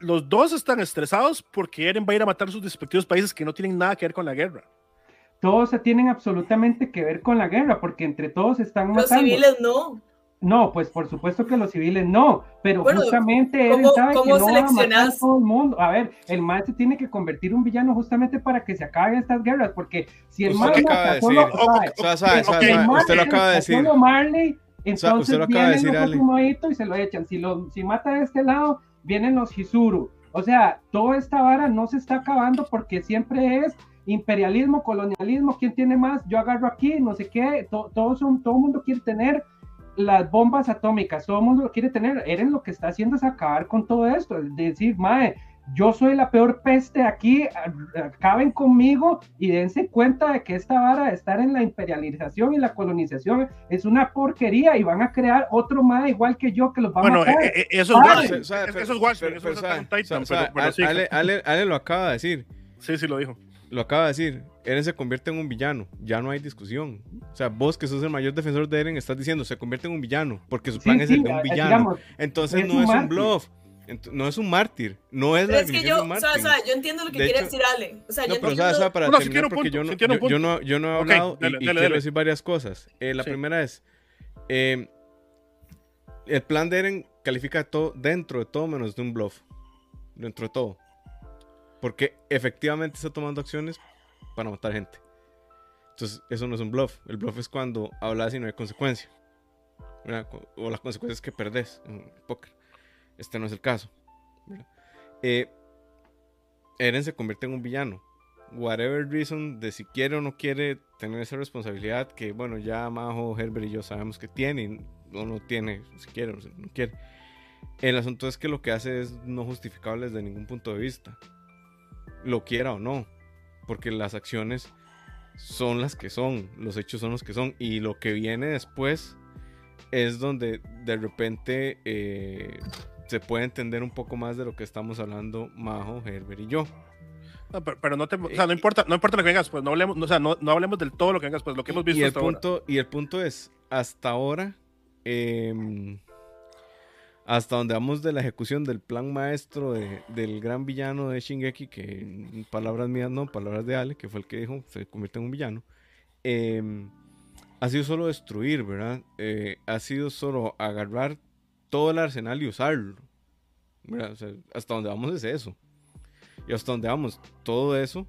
los dos están estresados porque Eren va a ir a matar sus respectivos países que no tienen nada que ver con la guerra. Todos se tienen absolutamente que ver con la guerra, porque entre todos están Los matando. civiles no. No, pues por supuesto que los civiles no, pero Bueno, justamente él ¿cómo- sabe que no va a matar a todo el mundo. A ver, el se tiene que convertir un villano justamente para que se acaben estas guerras, porque si el Usted mae lo acaba mata de solo, decir. usted lo acaba de decir. solo Marley, entonces usted lo acaba de vienen decir, los Ale. Okumaitos y se lo echan. Si, lo, si mata de este lado, vienen los Hizuru. O sea, toda esta vara no se está acabando porque siempre es imperialismo, colonialismo, ¿quién tiene más? Yo agarro aquí, no sé qué, to- todos son, todo el mundo quiere tener las bombas atómicas, todo el mundo lo quiere tener. Eren lo que está haciendo es acabar con todo esto, es decir, mae, yo soy la peor peste aquí, acaben conmigo y dense cuenta de que esta vara de estar en la imperialización y la colonización es una porquería y van a crear otro mae igual que yo que los va a Bueno, eh, eh, eso es Watchmen, eso es Ale lo acaba de decir. Sí, sí, lo dijo. Lo acaba de decir. Eren se convierte en un villano. Ya no hay discusión. O sea, vos que sos el mayor defensor de Eren estás diciendo se convierte en un villano. Porque su Sí, plan es sí, el de un eh, villano. digamos, Entonces es no un es un mártir. bluff. Ent- no es un mártir. No es Pero la es que definición de yo, un o sea, o mártir. sea, yo entiendo lo que De quiere hecho- decir Ale. O sea, No, yo pero entiendo. ¿sabes? ¿sabes? para No, terminar, porque punto, yo, no, yo- yo no, yo no he hablado y- dale, y, dale, quiero dale. decir varias cosas. Eh, la Sí. primera es, eh, el plan de Eren califica todo dentro de todo menos de un bluff. Dentro de todo. Porque efectivamente está tomando acciones para matar gente. Entonces, eso no es un bluff. El bluff es cuando hablas y no hay consecuencia. ¿verdad? O las consecuencias que perdés en póker. Este no es el caso. Eh, Eren se convierte en un villano. Whatever reason de si quiere o no quiere tener esa responsabilidad que, bueno, ya Majo, Herbert y yo sabemos que tiene o no tiene, si quiere o no quiere. El asunto es que lo que hace es no justificable desde ningún punto de vista. Lo quiera o no. Porque las acciones son las que son, los hechos son los que son, y lo que viene después es donde de repente eh, se puede entender un poco más de lo que estamos hablando Majo, Herbert y yo. pero, no te, o sea, no importa, no importa lo que vengas, pues no hablemos, o sea, no, no hablemos del todo lo que vengas, pues lo que hemos visto y el hasta punto, ahora. Y el punto es, hasta ahora, eh, hasta donde vamos de la ejecución del plan maestro de, del gran villano de Shingeki, que palabras mías no, palabras de Ale, que fue el que dijo, se convierte en un villano, eh, ha sido solo destruir, ¿verdad? Eh, ha sido solo agarrar todo el arsenal y usarlo. ¿verdad? O sea, hasta donde vamos es eso. Y hasta donde vamos, todo eso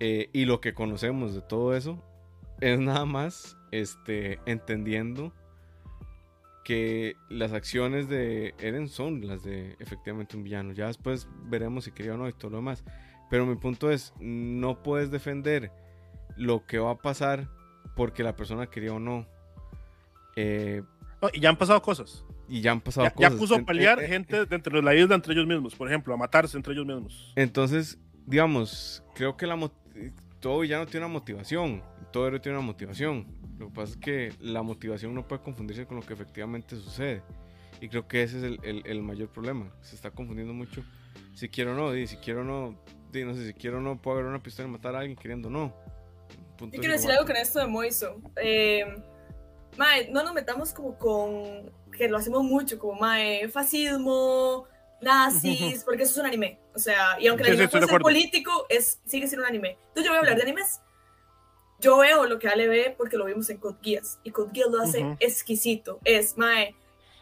eh, y lo que conocemos de todo eso es nada más este, entendiendo que las acciones de Eren son las de efectivamente un villano. Ya después veremos si quería o no y todo lo demás. Pero mi punto es, no puedes defender lo que va a pasar porque la persona quería o no. Eh, No, y ya han pasado cosas. y ya han pasado Ya, ya cosas. puso a pelear eh, eh, gente dentro de la isla entre ellos mismos, por ejemplo, a matarse entre ellos mismos. Entonces, digamos, creo que la todo villano tiene una motivación. Todo héroe tiene una motivación. Lo que pasa es que la motivación no puede confundirse con lo que efectivamente sucede. Y creo que ese es el, el- el mayor problema. Se está confundiendo mucho. Si quiero o no, di, si quiero o no, di, no sé, si quiero o no, puedo agarrar una pistola y matar a alguien queriendo o no. Punto Yo quiero decir algo con esto de Moiso. Eh, mae, no nos metamos como con, que lo hacemos mucho, como mae, fascismo, nazis, porque eso es un anime. O sea, y aunque Sí, el sí, anime estoy puede de ser político, es, sigue siendo un anime. Entonces yo voy a hablar de animes. Yo veo lo que Ale ve porque lo vimos en Code Geass. Y Code Geass lo hace exquisito. Es, mae,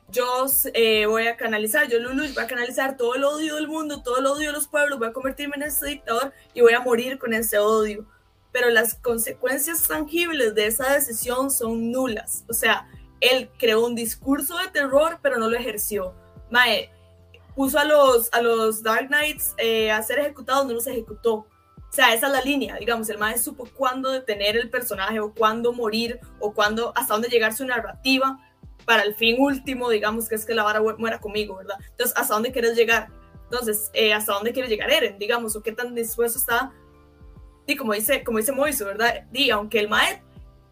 yo eh, voy a canalizar, yo Lulu, voy a canalizar todo el odio del mundo, todo el odio de los pueblos, voy a convertirme en este dictador y voy a morir con ese odio. Pero las consecuencias tangibles de esa decisión son nulas. O sea, él creó un discurso de terror, pero no lo ejerció. Mae, puso a los, a los Dark Knights eh, a ser ejecutados, no los ejecutó. O sea, esa es la línea, digamos, el mae supo cuándo detener el personaje o cuándo morir o cuándo, hasta dónde llegar su narrativa para el fin último, digamos, que es que la vara mu- muera conmigo, ¿verdad? Entonces, ¿hasta dónde quieres llegar? Entonces, eh, ¿hasta dónde quiere llegar Eren, digamos, o qué tan dispuesto está? Y como dice, como dice Moiso, ¿verdad? Di, aunque el mae,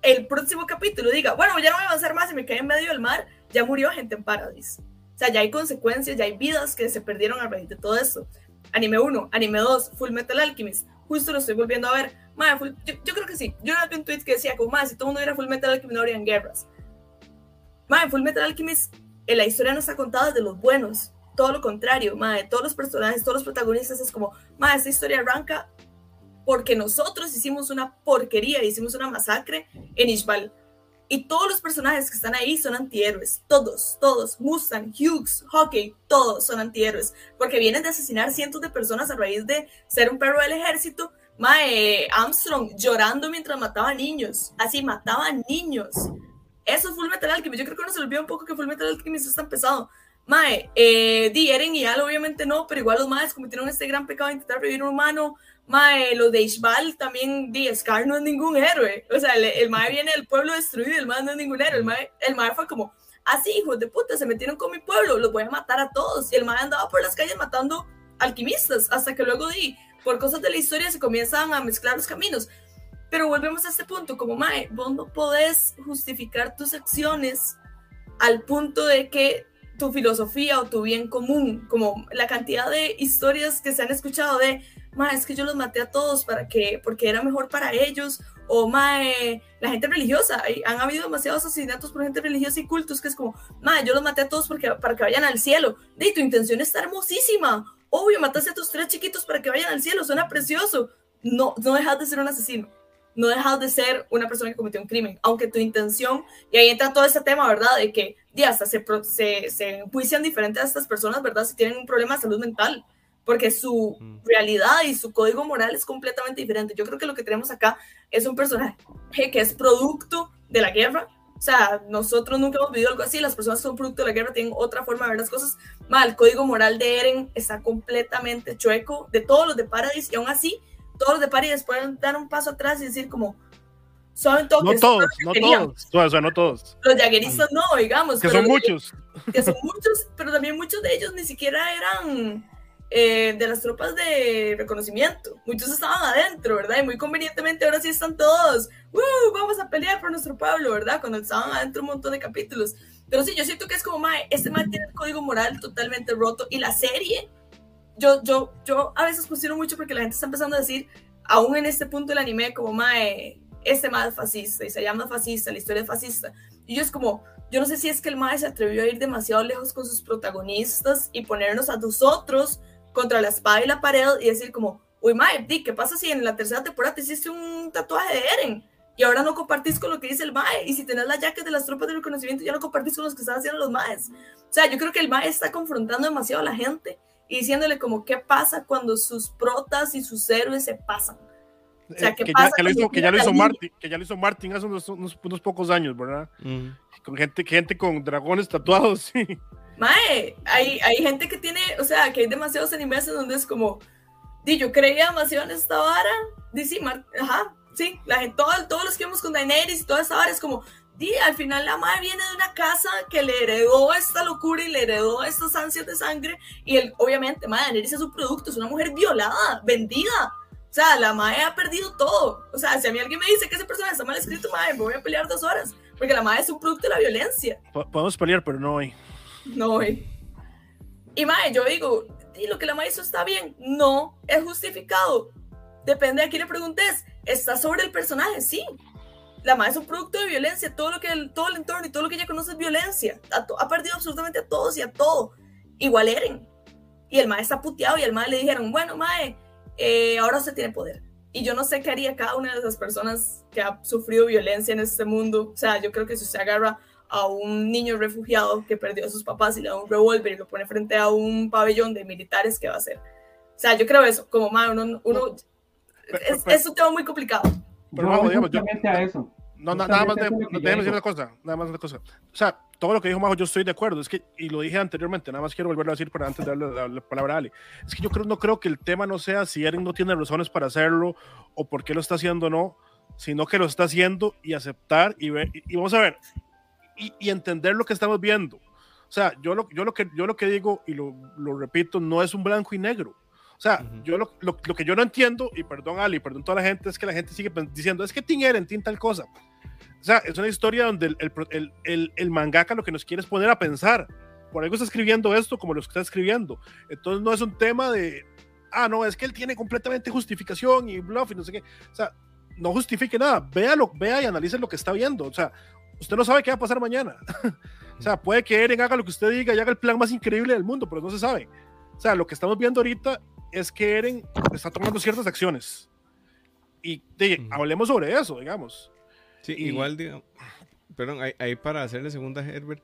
el próximo capítulo diga, bueno, ya no voy a avanzar más y me quedé en medio del mar, ya murió gente en Paradise. O sea, ya hay consecuencias, ya hay vidas que se perdieron a raíz de todo eso. Anime 1, anime 2, Full Metal Alchemist. Justo lo estoy volviendo a ver. Mae, full- yo, yo creo que sí. Yo vi un tweet que decía, como, mae, si todo el mundo viera Full Metal Alchemist no habrían guerras. Mae, Full Metal Alchemist, eh, la historia no está contada de los buenos. Todo lo contrario, mae, todos los personajes, todos los protagonistas es como, mae, esta historia arranca porque nosotros hicimos una porquería, hicimos una masacre en Ishbal. Y todos los personajes que están ahí son antihéroes. Todos, todos. Mustang, Hughes, Hockey, todos son antihéroes. Porque vienen de asesinar cientos de personas a raíz de ser un perro del ejército. Mae, Armstrong llorando mientras mataba niños. Así, mataba niños. Eso es Full Metal Alchemist. Yo creo que uno se olvida un poco que Full Metal Alchemist es tan pesado. Mae, eh, Di Eren y Al obviamente no, pero igual los maes cometieron este gran pecado de intentar revivir un humano. Mae, los de Ishbal también, Di Scar no es ningún héroe. O sea, el, el mae viene del pueblo destruido, el mae no es ningún héroe. El mae, el mae fue como, así, hijos de puta, se metieron con mi pueblo, los voy a matar a todos. Y el mae andaba por las calles matando alquimistas, hasta que luego Di, por cosas de la historia, se comienzan a mezclar los caminos. Pero volvemos a este punto, como Mae, vos no podés justificar tus acciones al punto de que tu filosofía o tu bien común, como la cantidad de historias que se han escuchado de, Mae, es que yo los maté a todos para que, porque era mejor para ellos, o Mae, la gente religiosa, han habido demasiados asesinatos por gente religiosa y cultos que es como, Mae, yo los maté a todos porque, para que vayan al cielo. De tu intención está hermosísima. Obvio, mataste a tus tres chiquitos para que vayan al cielo, suena precioso. No, no dejas de ser un asesino no dejas de ser una persona que cometió un crimen, aunque tu intención, y ahí entra todo este tema, ¿verdad? De que ya hasta se, se, se enjuician diferentes a estas personas, ¿verdad? Si tienen un problema de salud mental, porque su realidad y su código moral es completamente diferente. Yo creo que lo que tenemos acá es un personaje que es producto de la guerra. O sea, nosotros nunca hemos vivido algo así. Las personas que son producto de la guerra tienen otra forma de ver las cosas. Mal, el código moral de Eren está completamente chueco de todos los de Paradise y aún así todos los de Paradise pueden dar un paso atrás y decir como son No todos, que no queríamos". todos. O sea, no todos. Los jagueristas no, digamos. Que son muchos. que son muchos, pero también muchos de ellos ni siquiera eran eh, de las tropas de reconocimiento. Muchos estaban adentro, ¿verdad? Y muy convenientemente ahora sí están todos, ¡Woo! vamos a pelear por nuestro pueblo, ¿verdad? Cuando estaban adentro un montón de capítulos. Pero sí, yo siento que es como, mae, este mae tiene el código moral totalmente roto y la serie, yo, yo, yo a veces cuestiono mucho porque la gente está empezando a decir, aún en este punto del anime, como, mae, este mae es fascista y se llama fascista, la historia es fascista. Y yo es como, yo no sé si es que el mae se atrevió a ir demasiado lejos con sus protagonistas y ponernos a nosotros contra la espada y la pared y decir como, uy mae, ¿qué pasa si en la tercera temporada te hiciste un tatuaje de Eren? y ahora no compartís con lo que dice el MAE. Y si tenés la jacket de las tropas de reconocimiento, ya no compartís con los que están haciendo los MAEs. O sea, yo creo que el MAE está confrontando demasiado a la gente y diciéndole como qué pasa cuando sus protas y sus héroes se pasan. O sea, ¿qué que, pasa ya, que, lo hizo, que, ya lo hizo Martin, que ya lo hizo Martin hace unos, unos, unos pocos años, ¿verdad? Con gente, gente con dragones tatuados, sí. Mae, hay, hay gente que tiene, o sea, que hay demasiados animes en donde es como, di, yo creía demasiado en esta vara, dice, ajá, sí, la gente, todos los que vemos con Daenerys y toda esa hora es como, di, al final la madre viene de una casa que le heredó esta locura y le heredó estas ansias de sangre y él, obviamente, madre, Daenerys es un producto, es una mujer violada, vendida. O sea, la madre ha perdido todo. O sea, si a mí alguien me dice que ese personaje está mal escrito, madre, me voy a pelear dos horas. Porque la madre es un producto de la violencia. Podemos pelear, pero no hoy. No hoy. Y madre, yo digo, y lo que la madre hizo está bien. No es justificado. Depende de a quién le preguntes está sobre el personaje, sí. La madre es un producto de violencia, todo lo que el, todo el entorno y todo lo que ella conoce es violencia. Ha, perdido absolutamente a todos y a todo. Igual Eren. Y el mae está puteado y al mae le dijeron, bueno, mae, eh, ahora usted tiene poder. Y yo no sé qué haría cada una de esas personas que ha sufrido violencia en este mundo. O sea, yo creo que si usted agarra a un niño refugiado que perdió a sus papás y le da un revólver y lo pone frente a un pabellón de militares, ¿qué va a hacer? O sea, yo creo eso, como mae, uno, uno es, un tema muy complicado. Pero no, digamos, yo, a eso. No, nada más, déjeme decir una cosa, nada más una cosa. O sea, todo lo que dijo Majo, yo estoy de acuerdo. Es que, y lo dije anteriormente, nada más quiero volverlo a decir para antes de darle la, palabra a Ali. Es que yo creo, no creo que el tema no sea si Eren no tiene razones para hacerlo o por qué lo está haciendo o no, sino que lo está haciendo y aceptar y ver, y, vamos a ver, y, y, entender lo que estamos viendo. O sea, yo lo, yo lo, que, yo lo que digo, y lo, lo repito, no es un blanco y negro o sea, yo lo, lo, que yo no entiendo, y perdón Ali, perdón toda la gente, es que la gente sigue diciendo, es que Tim Eren, Tim tal cosa. O sea, es una historia donde el, el, el, el, mangaka lo que nos quiere es poner a pensar. Por algo está escribiendo esto como lo está escribiendo. Entonces no es un tema de, ah, no, es que él tiene completamente justificación y bluff y no sé qué. O sea, no justifique nada. Véalo, vea y analice lo que está viendo. O sea, usted no sabe qué va a pasar mañana. o sea, puede que Eren haga lo que usted diga y haga el plan más increíble del mundo, pero no se sabe. O sea, lo que estamos viendo ahorita es que Eren está tomando ciertas acciones. Y hablemos sobre eso, digamos. Sí, igual, digamos, perdón, ahí, para hacerle segunda a Herbert,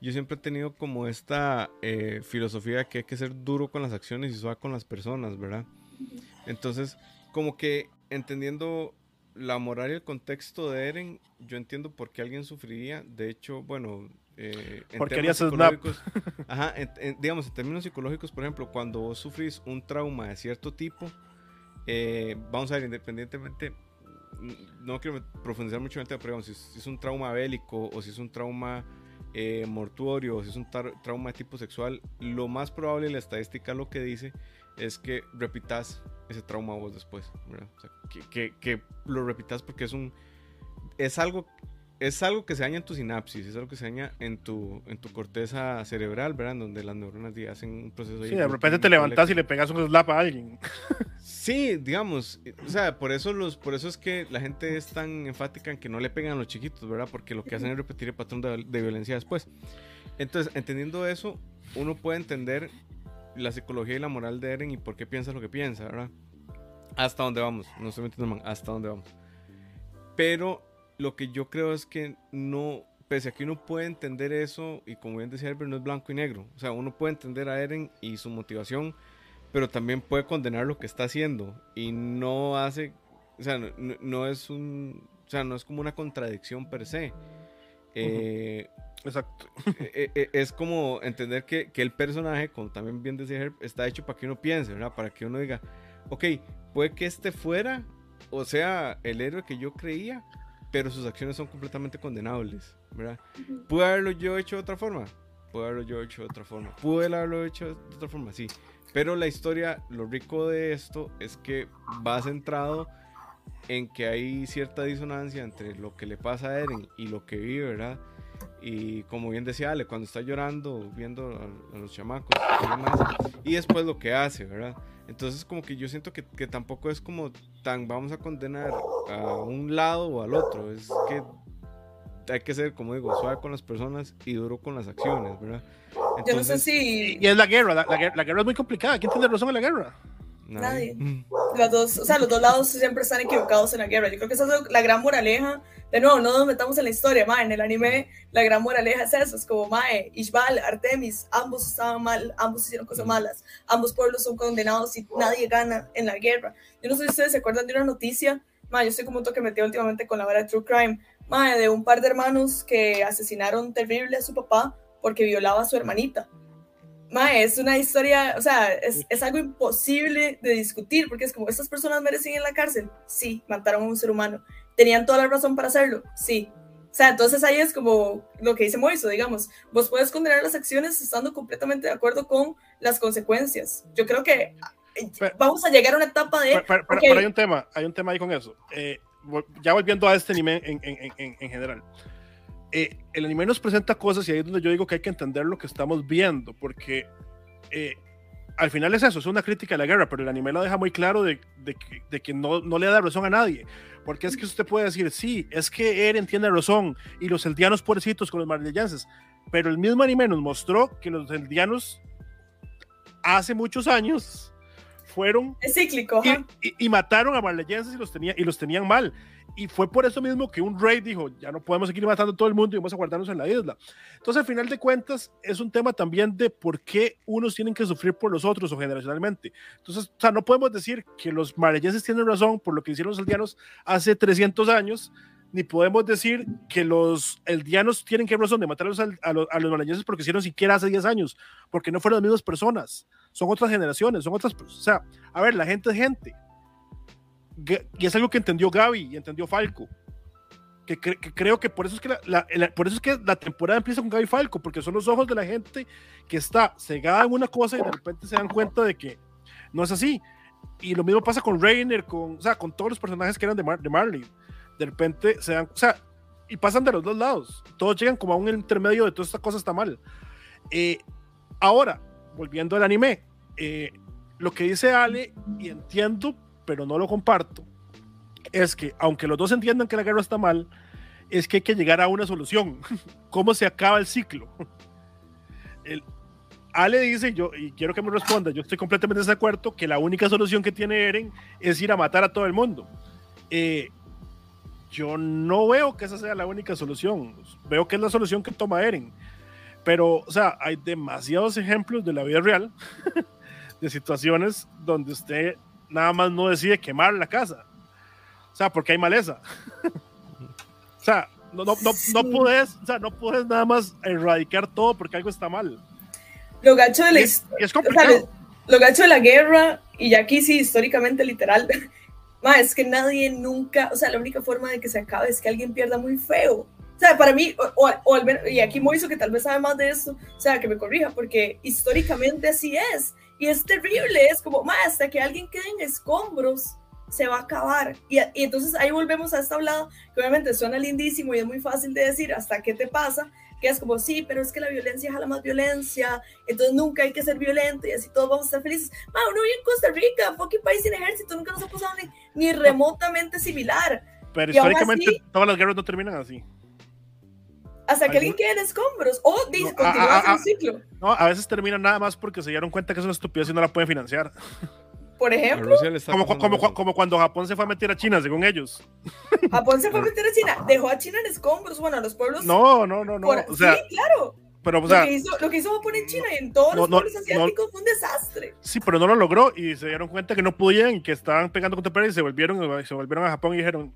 yo siempre he tenido como esta eh, filosofía que hay que ser duro con las acciones y suave con las personas, ¿verdad? Entonces, como que entendiendo la moral y el contexto de Eren, yo entiendo por qué alguien sufriría. De hecho, bueno, eh, Porque harías snap. Ajá, digamos, en términos psicológicos, por ejemplo, cuando vos sufrís un trauma de cierto tipo, eh, vamos a ver, independientemente, no quiero profundizar mucho en el tema, pero si, es un trauma bélico o si es un trauma eh, mortuorio o si es un trauma de tipo sexual, lo más probable, la estadística lo que dice es que repitas ese trauma vos después, que, que, que, lo repitas porque es un es algo es algo que se daña en tu sinapsis, es algo que se daña en tu, en tu corteza cerebral, ¿verdad? Donde las neuronas hacen un proceso. Sí, de repente te levantas y le pegas un slap a alguien. Sí, digamos, o sea, por eso, los, por eso es que la gente es tan enfática en que no le pegan a los chiquitos, ¿verdad? Porque lo que hacen es repetir el patrón de, violencia después. Entonces, entendiendo eso, uno puede entender la psicología y la moral de Eren y por qué piensa lo que piensa, ¿verdad? Hasta dónde vamos, no estoy metiendo hasta dónde vamos. Pero lo que yo creo es que no, pese a que uno puede entender eso, y como bien decía Herbert, no es blanco y negro. O sea, uno puede entender a Eren y su motivación, pero también puede condenar lo que está haciendo. Y no hace, o sea, no, es un, o sea, no es como una contradicción per se. Eh, Exacto. E, e, e, es como entender que, que, el personaje, como también bien decía Herb, está hecho para que uno piense, ¿verdad? Para que uno diga, ok, puede que este fuera, o sea, el héroe que yo creía, pero sus acciones son completamente condenables, ¿verdad? ¿Pude haberlo yo hecho de otra forma? pude haberlo yo hecho de otra forma. Pude haberlo hecho de otra forma, sí. Pero la historia, lo rico de esto es que va centrado en que hay cierta disonancia entre lo que le pasa a Eren y lo que vive, ¿verdad? Y como bien decía Ale, cuando está llorando, viendo a, los chamacos y, después lo que hace, ¿verdad? Entonces como que yo siento que, que, tampoco es como tan vamos a condenar a un lado o al otro, es que hay que ser, como digo, suave con las personas y duro con las acciones, ¿verdad? yo no sé si... Y es la guerra, la, la, guerra es muy complicada, ¿quién tiene razón en la guerra? Nadie. Los dos, o sea, los dos lados siempre están equivocados en la guerra. Yo creo que esa es la gran moraleja. De nuevo, no nos metamos en la historia, ma. En el anime, la gran moraleja es eso: es como, mae, Ishbal, Artemis, ambos estaban mal, ambos hicieron cosas malas, ambos pueblos son condenados y nadie gana en la guerra. Yo no sé si ustedes se acuerdan de una noticia, ma, yo estoy como un toque metido últimamente con la vara de True Crime, ma, de un par de hermanos que asesinaron terrible a su papá porque violaba a su hermanita. Mae, es una historia, o sea, es, es, algo imposible de discutir, porque es como, ¿estas personas merecen en la cárcel? Sí, mataron a un ser humano. ¿Tenían toda la razón para hacerlo? Sí. O sea, entonces ahí es como lo que dice Moiso, digamos, vos puedes condenar las acciones estando completamente de acuerdo con las consecuencias. Yo creo que eh, vamos a llegar a una etapa de... Pero, pero, hay un tema, hay un tema ahí con eso. Eh, ya volviendo a este anime en, en, en, en general. Eh, el anime nos presenta cosas y ahí es donde yo digo que hay que entender lo que estamos viendo, porque eh, al final es eso, es una crítica a la guerra, pero el anime lo deja muy claro de, de, que, de que, no, no le da razón a nadie, porque es que usted puede decir, sí, es que Eren tiene razón y los eldianos pobrecitos con los marleyenses, pero el mismo anime nos mostró que los eldianos hace muchos años fueron es cíclico y, y, y, mataron a marleyenses y los, tenía, y los tenían mal y fue por eso mismo que un rey dijo, ya no podemos seguir matando a todo el mundo y vamos a guardarnos en la isla. Entonces, al final de cuentas, es un tema también de por qué unos tienen que sufrir por los otros o generacionalmente. Entonces, o sea, no podemos decir que los mareyenses tienen razón por lo que hicieron los aldeanos hace 300 años, ni podemos decir que los eldianos tienen que razón de matar a los, a los, a los porque hicieron siquiera hace 10 años, porque no fueron las mismas personas, son otras generaciones, son otras, o sea, a ver, la gente es gente, y es algo que entendió Gaby y entendió Falco. Que, que, creo que por eso es que la, la, por eso es que la temporada empieza con Gaby Falco, porque son los ojos de la gente que está cegada en una cosa y de repente se dan cuenta de que no es así. Y lo mismo pasa con Rainer, con, o sea, con todos los personajes que eran de, Mar de Marley. De repente se dan, o sea, y pasan de los dos lados. Todos llegan como a un intermedio de toda esta cosa está mal. Eh, ahora, volviendo al anime, eh, lo que dice Ale, y entiendo pero no lo comparto, es que aunque los dos entiendan que la guerra está mal, es que hay que llegar a una solución. ¿Cómo se acaba el ciclo? El, Ale dice, yo, y quiero que me responda, yo estoy completamente de acuerdo que la única solución que tiene Eren es ir a matar a todo el mundo. Eh, yo no veo que esa sea la única solución. Veo que es la solución que toma Eren. Pero, o sea, hay demasiados ejemplos de la vida real, de situaciones donde usted nada más no decide quemar la casa. O sea, porque hay maleza. o sea, no, no, no, no, puedes, o sea, no puedes nada más erradicar todo porque algo está mal. Lo gacho de la es, es complicado. O sea, lo gacho de la guerra, y ya aquí sí, históricamente literal, ma, es que nadie nunca, o sea, la única forma de que se acabe es que alguien pierda muy feo. O sea, para mí, o, o, o al menos, y aquí Moiso que tal vez sabe más de eso, o sea, que me corrija, porque históricamente así es. Y es terrible, es como, más hasta que alguien quede en escombros, se va a acabar. Y, y, entonces ahí volvemos a esta hablada, que obviamente suena lindísimo y es muy fácil de decir hasta qué te pasa, que es como, sí, pero es que la violencia jala más violencia, entonces nunca hay que ser violento y así todos vamos a estar felices. Ma, uno vive en Costa Rica, fucking país sin ejército, nunca nos ha pasado ni, ni remotamente similar. Pero y históricamente así, todas las guerras no terminan así hasta que alguien quede en escombros o dice, no, continúa un ciclo. No, a veces termina nada más porque se dieron cuenta que es una estupidez y no la pueden financiar. Por ejemplo, como, como, como, como, cuando Japón se fue a meter a China, según ellos. Japón se fue a meter a China, dejó a China en escombros, bueno, a los pueblos. No, no, no, no. Por, o sea, sí, claro. Pero, o sea, lo, que hizo, lo que hizo Japón en China y en todos no, los pueblos asiáticos no, fue un desastre. Sí, pero no lo logró y se dieron cuenta que no podían y que estaban pegando contra pared y se volvieron, se volvieron a Japón y dijeron,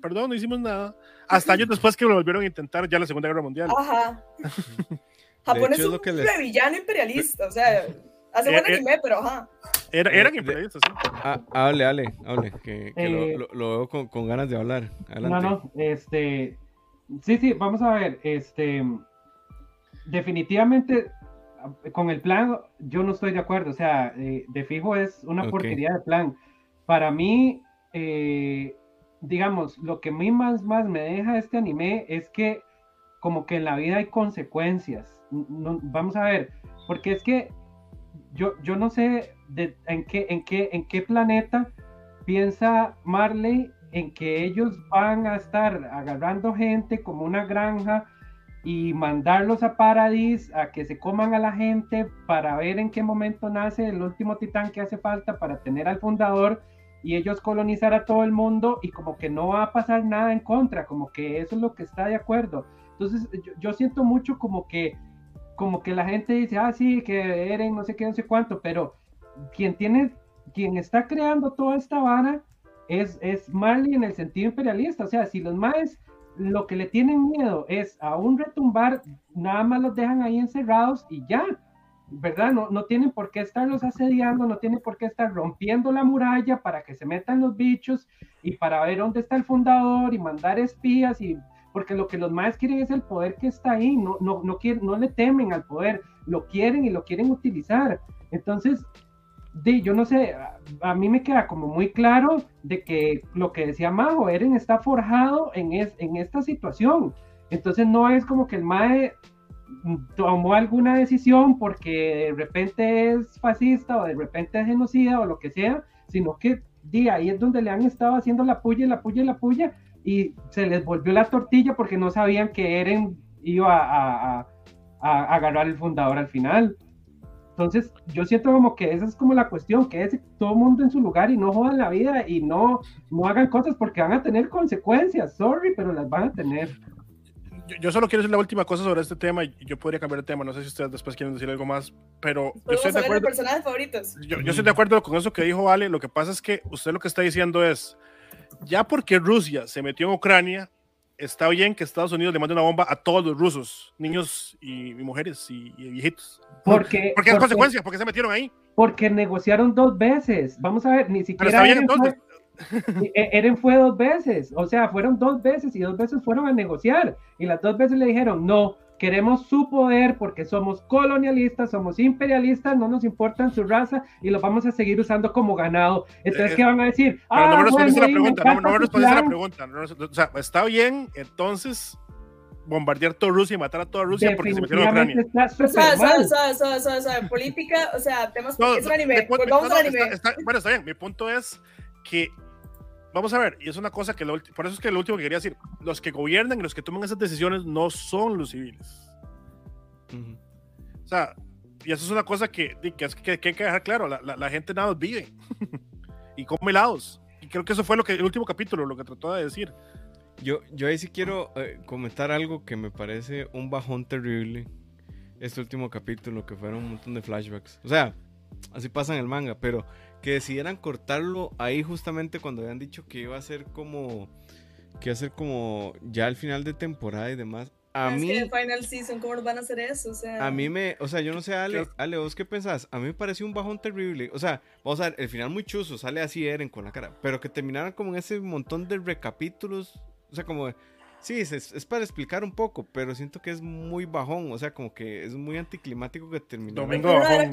perdón, no hicimos nada. Hasta años después que lo volvieron a intentar ya la Segunda Guerra Mundial. Ajá. Japón es un es villano imperialista, o sea, hace buen anime, pero ajá. Era, eran imperialistas, sí. Ah, hable, hable, hable, que, que eh, lo, lo, lo, veo con, con, ganas de hablar. Adelante. No, no, este, sí, sí, vamos a ver, este, definitivamente con el plan yo no estoy de acuerdo, o sea, eh, de fijo es una porquería de plan. Para mí, eh, digamos, lo que a mí más, más me deja este anime es que como que en la vida hay consecuencias. vamos a ver, porque es que yo, yo no sé de, en, qué, en, qué, en qué planeta piensa Marley en que ellos van a estar agarrando gente como una granja y mandarlos a Paradis a que se coman a la gente para ver en qué momento nace el último titán que hace falta para tener al fundador y ellos colonizar a todo el mundo y como que no va a pasar nada en contra, como que eso es lo que está de acuerdo. Entonces yo, siento mucho como que como que la gente dice, ah, sí, que Eren no sé qué, no sé cuánto, pero quien tiene, quien está creando toda esta vara es, es Marley en el sentido imperialista, o sea, si los maes lo que le tienen miedo es a un retumbar, nada más los dejan ahí encerrados y ya, ¿verdad? No, no tienen por qué estarlos asediando, no tienen por qué estar rompiendo la muralla para que se metan los bichos y para ver dónde está el fundador y mandar espías y porque lo que los más quieren es el poder que está ahí, no, no, no, quieren, no le temen al poder, lo quieren y lo quieren utilizar. Entonces, yo no sé, a, mí me queda como muy claro de que lo que decía Majo, Eren está forjado en, en esta situación. Entonces no es como que el Mae tomó alguna decisión porque de repente es fascista o de repente es genocida o lo que sea, sino que di, ahí es donde le han estado haciendo la puya, la puya, la puya y se les volvió la tortilla porque no sabían que Eren iba a agarrar el fundador al final. Entonces, yo siento como que esa es como la cuestión, que es todo el mundo en su lugar y no jodan la vida y no, no hagan cosas porque van a tener consecuencias, sorry, pero las van a tener. Yo, solo quiero decir la última cosa sobre este tema y yo podría cambiar de tema, no sé si ustedes después quieren decir algo más, pero yo estoy de acuerdo. personajes favoritos. Yo, yo estoy de acuerdo con eso que dijo Vale, lo que pasa es que usted lo que está diciendo es, ya porque Rusia se metió en Ucrania, está bien que Estados Unidos le mande una bomba a todos los rusos, niños y, mujeres y, viejitos. Porque, porque, es consecuencia, porque se metieron ahí. Porque negociaron dos veces. Vamos a ver, ni siquiera. Eren, fue, e, Eren fue dos veces. O sea, fueron dos veces y dos veces fueron a negociar. Y las dos veces le dijeron, no, queremos su poder porque somos colonialistas, somos imperialistas, no nos importa su raza y lo vamos a seguir usando como ganado. Entonces, ¿qué van a decir? ah, no me respondiste la pregunta, no, me respondiste la pregunta. o sea, está bien, entonces bombardear toda Rusia y matar a toda Rusia porque se metieron a Ucrania. política, o sea, temas no, es un anime, volvamos al anime. bueno, está bien, mi punto es que vamos a ver, y es una cosa que por eso es que lo último que quería decir, los que gobiernan y los que toman esas decisiones no son los civiles. O sea, y eso es una cosa que, que, que, hay que dejar claro, la, la, gente nada más vive y come helados. Y creo que eso fue lo que el último capítulo, lo que trató de decir. Yo, yo ahí sí quiero eh, comentar algo que me parece un bajón terrible. Este último capítulo, que fueron un montón de flashbacks. O sea, así pasa en el manga, pero que decidieran cortarlo ahí justamente cuando habían dicho que iba a ser como que iba a ser como ya al final de temporada y demás. A mí que final season cómo van a hacer eso, o sea, a mí me, o sea, yo no sé, Ale, Ale, vos qué pensás? A mí me pareció un bajón terrible. O sea, vamos a ver, el final muy chuzo, sale así Eren con la cara, pero que terminaran como en ese montón de recapítulos, o sea, como Sí, es, para explicar un poco, pero siento que es muy bajón, o sea, como que es muy anticlimático que terminó. Domingo bajón.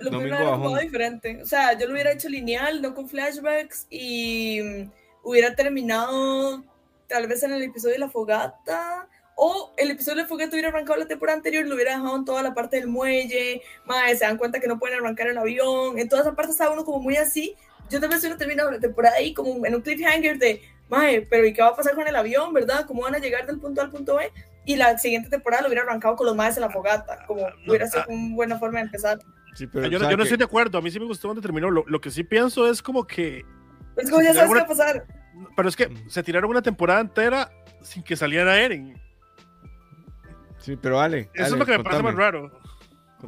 lo Domingo bajón. diferente. O sea, yo lo hubiera hecho lineal, no con flashbacks, y mm, hubiera terminado tal vez en el episodio de la fogata, o el episodio de la fogata hubiera arrancado la temporada anterior y lo hubiera dejado en toda la parte del muelle, más se dan cuenta que no pueden arrancar el avión, en toda esa parte estaba uno como muy así. Yo tal vez hubiera terminado la temporada ahí como en un cliffhanger de Mae, pero ¿y qué va a pasar con el avión, verdad? ¿Cómo van a llegar del punto A al punto B? Y la siguiente temporada lo hubiera arrancado con los maes en la fogata, como ah, hubiera sido ah. una buena forma de empezar. Sí, pero, yo, yo no estoy de acuerdo, a mí sí me gustó donde terminó. Lo, lo que sí pienso es como que. Es como ya sabes qué va a pasar. Pero es que se tiraron una temporada entera sin que saliera Eren. Sí, pero Ale. Eso es lo que me parece más raro.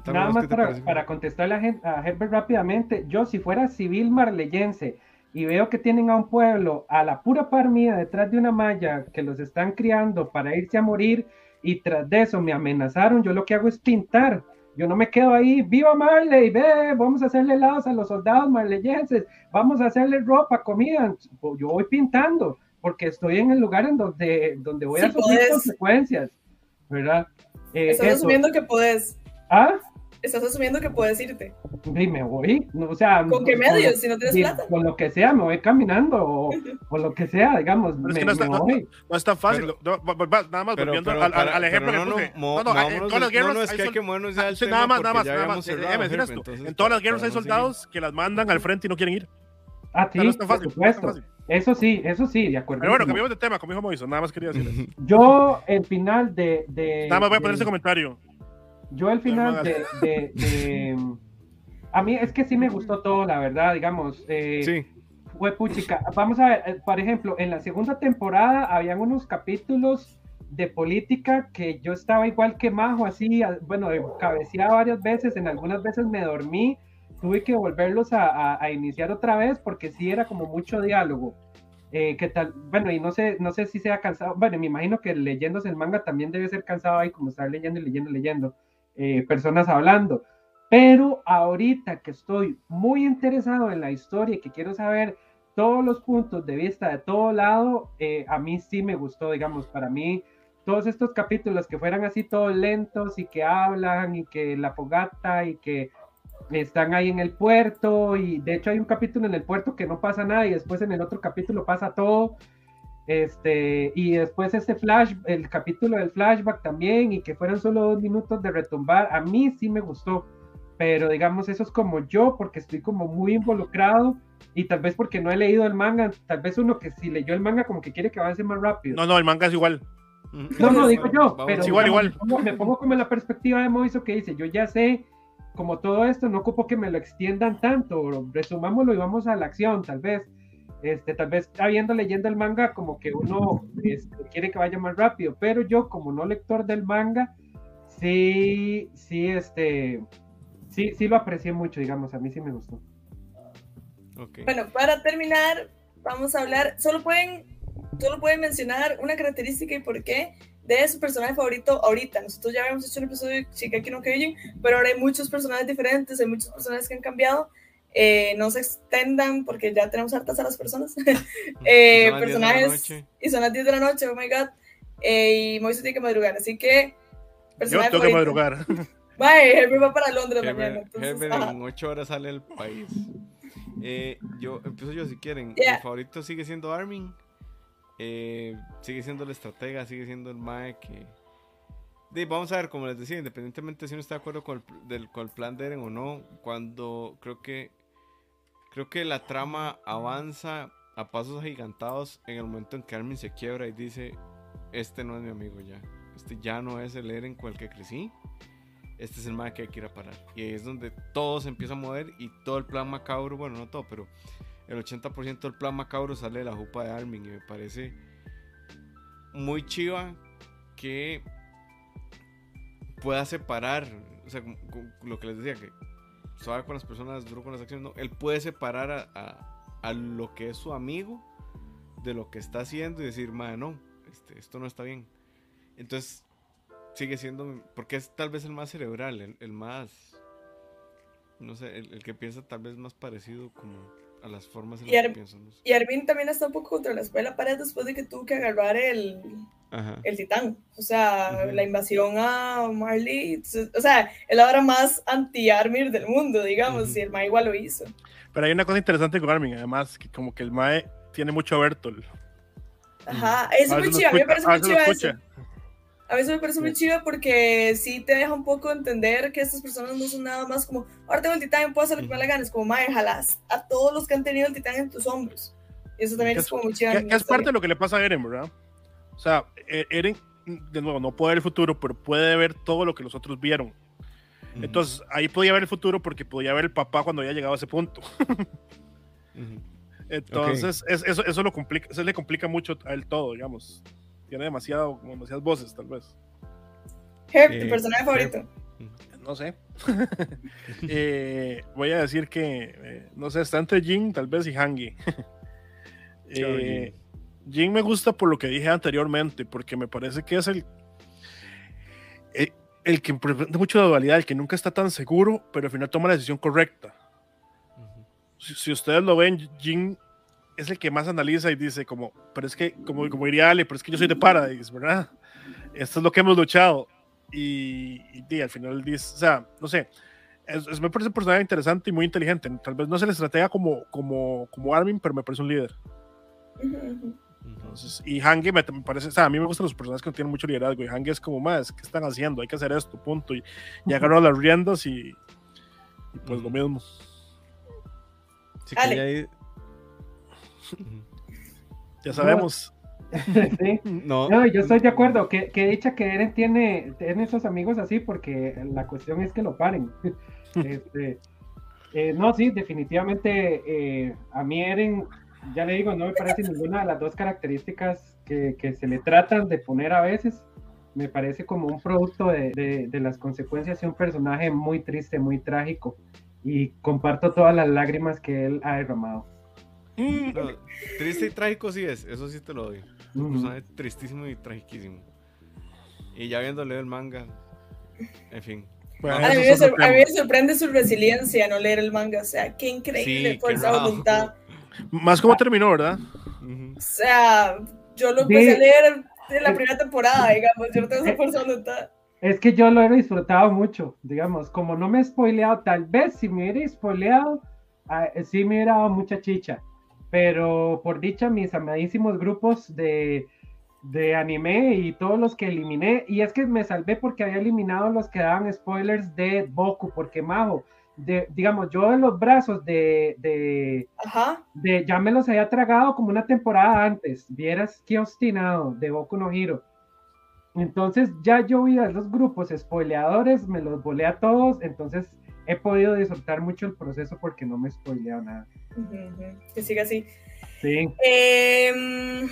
Nada más para, para, contestarle a, a Herbert rápidamente, yo si fuera civil marleyense y veo que tienen a un pueblo a la pura par mía detrás de una malla que los están criando para irse a morir y tras de eso me amenazaron, yo lo que hago es pintar. Yo no me quedo ahí, viva Marley, ve, vamos a hacerle helados a los soldados marleyenses, vamos a hacerle ropa, comida. Yo voy pintando porque estoy en el lugar en donde, donde voy a sufrir consecuencias. ¿verdad? Eh, Estás asumiendo que puedes. ¿Ah? Estás asumiendo que puedes irte. Y me voy, o sea... ¿Con qué medios si no tienes plata? Con lo que sea, me voy caminando o, o lo que sea, digamos. me, es que no, está, no, no, es tan fácil. nada más volviendo al, al, al, ejemplo no, que no, no, no, en todas las guerras... No, es que hay que movernos ya sí, Nada más, nada más, nada más. Déjame decir esto. En todas las guerras hay soldados que las mandan al frente y no quieren ir. Ah, sí, por supuesto. Eso sí, eso sí, de acuerdo. Pero bueno, cambiamos de tema, como dijo Moiso, nada más quería decir Yo, el final de, de Nada más voy a poner ese comentario. Yo el final de, A mí es que sí me gustó todo, la verdad, digamos. Eh, sí. Fue puchica. Vamos a ver, eh, por ejemplo, en la segunda temporada habían unos capítulos de política que yo estaba igual que Majo, así, bueno, cabeceaba varias veces, en algunas veces me dormí, tuve que volverlos a, a, iniciar otra vez porque sí era como mucho diálogo. Eh, ¿Qué tal? Bueno, y no sé, no sé si sea cansado, bueno, me imagino que leyéndose el manga también debe ser cansado ahí, como estar leyendo y leyendo, leyendo. Eh, personas hablando. Pero ahorita que estoy muy interesado en la historia y que quiero saber todos los puntos de vista de todo lado, eh, a mí sí me gustó, digamos, para mí todos estos capítulos que fueran así todos lentos y que hablan y que la fogata y que están ahí en el puerto y de hecho hay un capítulo en el puerto que no pasa nada y después en el otro capítulo pasa todo este, y después ese flash, el capítulo del flashback también, y que fueron solo dos minutos de retumbar, a mí sí me gustó, pero digamos, eso es como yo, porque estoy como muy involucrado, y tal vez porque no he leído el manga, tal vez uno que si leyó el manga como que quiere que avance más rápido. No, no, el manga es igual. No, no, digo yo, pero es igual, igual. Me pongo, como en la perspectiva de Moiso que dice, yo ya sé como todo esto, no ocupo que me lo extiendan tanto, resumámoslo y vamos a la acción, tal vez este, tal vez habiendo leyendo el manga como que uno este, quiere que vaya más rápido, pero yo como no lector del manga, sí, sí, este, sí, sí lo aprecié mucho, digamos, a mí sí me gustó. Bueno, para terminar, vamos a hablar, solo pueden, solo pueden mencionar una característica y por qué de su personaje favorito ahorita. Nosotros ya habíamos hecho un episodio de Shigeki no Kyojin, pero ahora hay muchos personajes diferentes, hay muchos personajes que han cambiado. Eh, no se extendan porque ya tenemos hartas a las personas. eh, personajes. Y son las 10 de la noche, oh my god. Eh, y Moisés tiene que madrugar, así que. Yo tengo que madrugar. Bye, Herbert va para Londres mañana. Herbert en 8 horas sale del país. Eh, yo empiezo yo si quieren. Mi favorito sigue siendo Armin. Eh, sigue siendo el estratega, sigue siendo el Mae que vamos a ver, como les decía, independientemente si uno está de acuerdo con el, del, con el plan de Eren o no, cuando creo que Creo que la trama avanza a pasos agigantados en el momento en que Armin se quiebra y dice, este no es mi amigo ya, este ya no es el Eren con el que crecí, este es el más que hay que ir a parar. Y ahí es donde todo se empieza a mover y todo el plan macabro, bueno, no todo, pero el 80% del plan macabro sale de la jupa de Armin y me parece muy chiva que pueda separar, o sea, lo que les decía, que suave con las personas, duro con las acciones, no. Él puede separar a, a, lo que es su amigo de lo que está haciendo y decir, madre, no, este, esto no está bien. Entonces, sigue siendo, porque es tal vez el más cerebral, el, el más, no sé, el, que piensa tal vez más parecido como a las formas en las que piensan. Y Armin también está un poco contra la escuela pared después de que tuvo que agarrar el, el titán. O sea, la invasión a Marley. O sea, él ahora más anti-Armir del mundo, digamos, y el Mae igual lo hizo. Pero hay una cosa interesante con Armin, además, que como que el Mae tiene mucho Bertol. Ajá, es muy chido, a mí me parece muy chido eso. A veces me parece muy chido porque sí te deja un poco entender que estas personas no son nada más como, ahora tengo el titán, puedo hacer lo que me la gana. Es como, mae, jalas a todos los que han tenido el titán en tus hombros. Y eso también es, como muy chido. Que, es parte de lo que le pasa a Eren, ¿verdad? O sea, e-, Eren, de nuevo, no puede ver el futuro, pero puede ver todo lo que los otros vieron. Entonces, ahí podía ver el futuro porque podía ver el papá cuando había llegado a ese punto. Entonces, eso, eso, lo complica, eso le complica mucho a él todo, digamos. Tiene demasiado, demasiadas voces, tal vez. Herb, tu eh, personaje favorito. No sé. Eh, voy a decir que, eh, no sé, está entre Jin, tal vez, y Hangi. Jin me gusta por lo que dije anteriormente, porque me parece que es el, el, que presenta mucho la dualidad, el que nunca está tan seguro, pero al final toma la decisión correcta. si, ustedes lo ven, Jin es el que más analiza y dice como, pero es que, como, como diría Ale, pero es que yo soy de Paradise, ¿verdad? Esto es lo que hemos luchado. Y, y, al final dice, o sea, no sé, es, me parece un personaje interesante y muy inteligente. Tal vez no se le estratega como, como, como Armin, pero me parece un líder. Entonces, y Hange me, parece, o sea, a mí me gustan los personajes que no tienen mucho liderazgo. Y Hange es como más, ¿qué están haciendo? Hay que hacer esto, punto. Y, y agarró las riendas y, y pues lo mismo. Sí, que ya sabemos. sí. no. no. yo estoy de acuerdo. Que, que dicha que Eren tiene, tiene esos amigos así, porque la cuestión es que lo paren. este, eh, no, sí, definitivamente eh, a mí Eren, ya le digo, no me parece ninguna de las dos características que, que se le tratan de poner a veces. Me parece como un producto de, de, de las consecuencias de un personaje muy triste, muy trágico. Y comparto todas las lágrimas que él ha derramado. Triste y trágico sí es, eso sí te lo doy. Un personaje tristísimo y tragiquísimo. Y ya viendo leer el manga, en fin. a, mí me sorprende su resiliencia no leer el manga, o sea, qué increíble fuerza de voluntad. Más como terminó, ¿verdad? O sea, yo lo empecé a leer en la primera temporada, digamos, yo no tengo esa eh, fuerza de voluntad. Es que yo lo he disfrutado mucho, digamos, como no me he spoileado, tal vez si me hubiera spoileado, ah, sí me hubiera dado mucha chicha pero por dicha mis amadísimos grupos de, de anime y todos los que eliminé, y es que me salvé porque había eliminado los que daban spoilers de Boku, porque Majo, de, digamos, yo en los brazos de, de, de, ya me los había tragado como una temporada antes, vieras qué obstinado de Boku no Hiro. Entonces ya yo vi a los grupos spoileadores, me los volé a todos, entonces he podido disfrutar mucho el proceso porque no me he spoileado nada. Que siga así. Sí. Eh,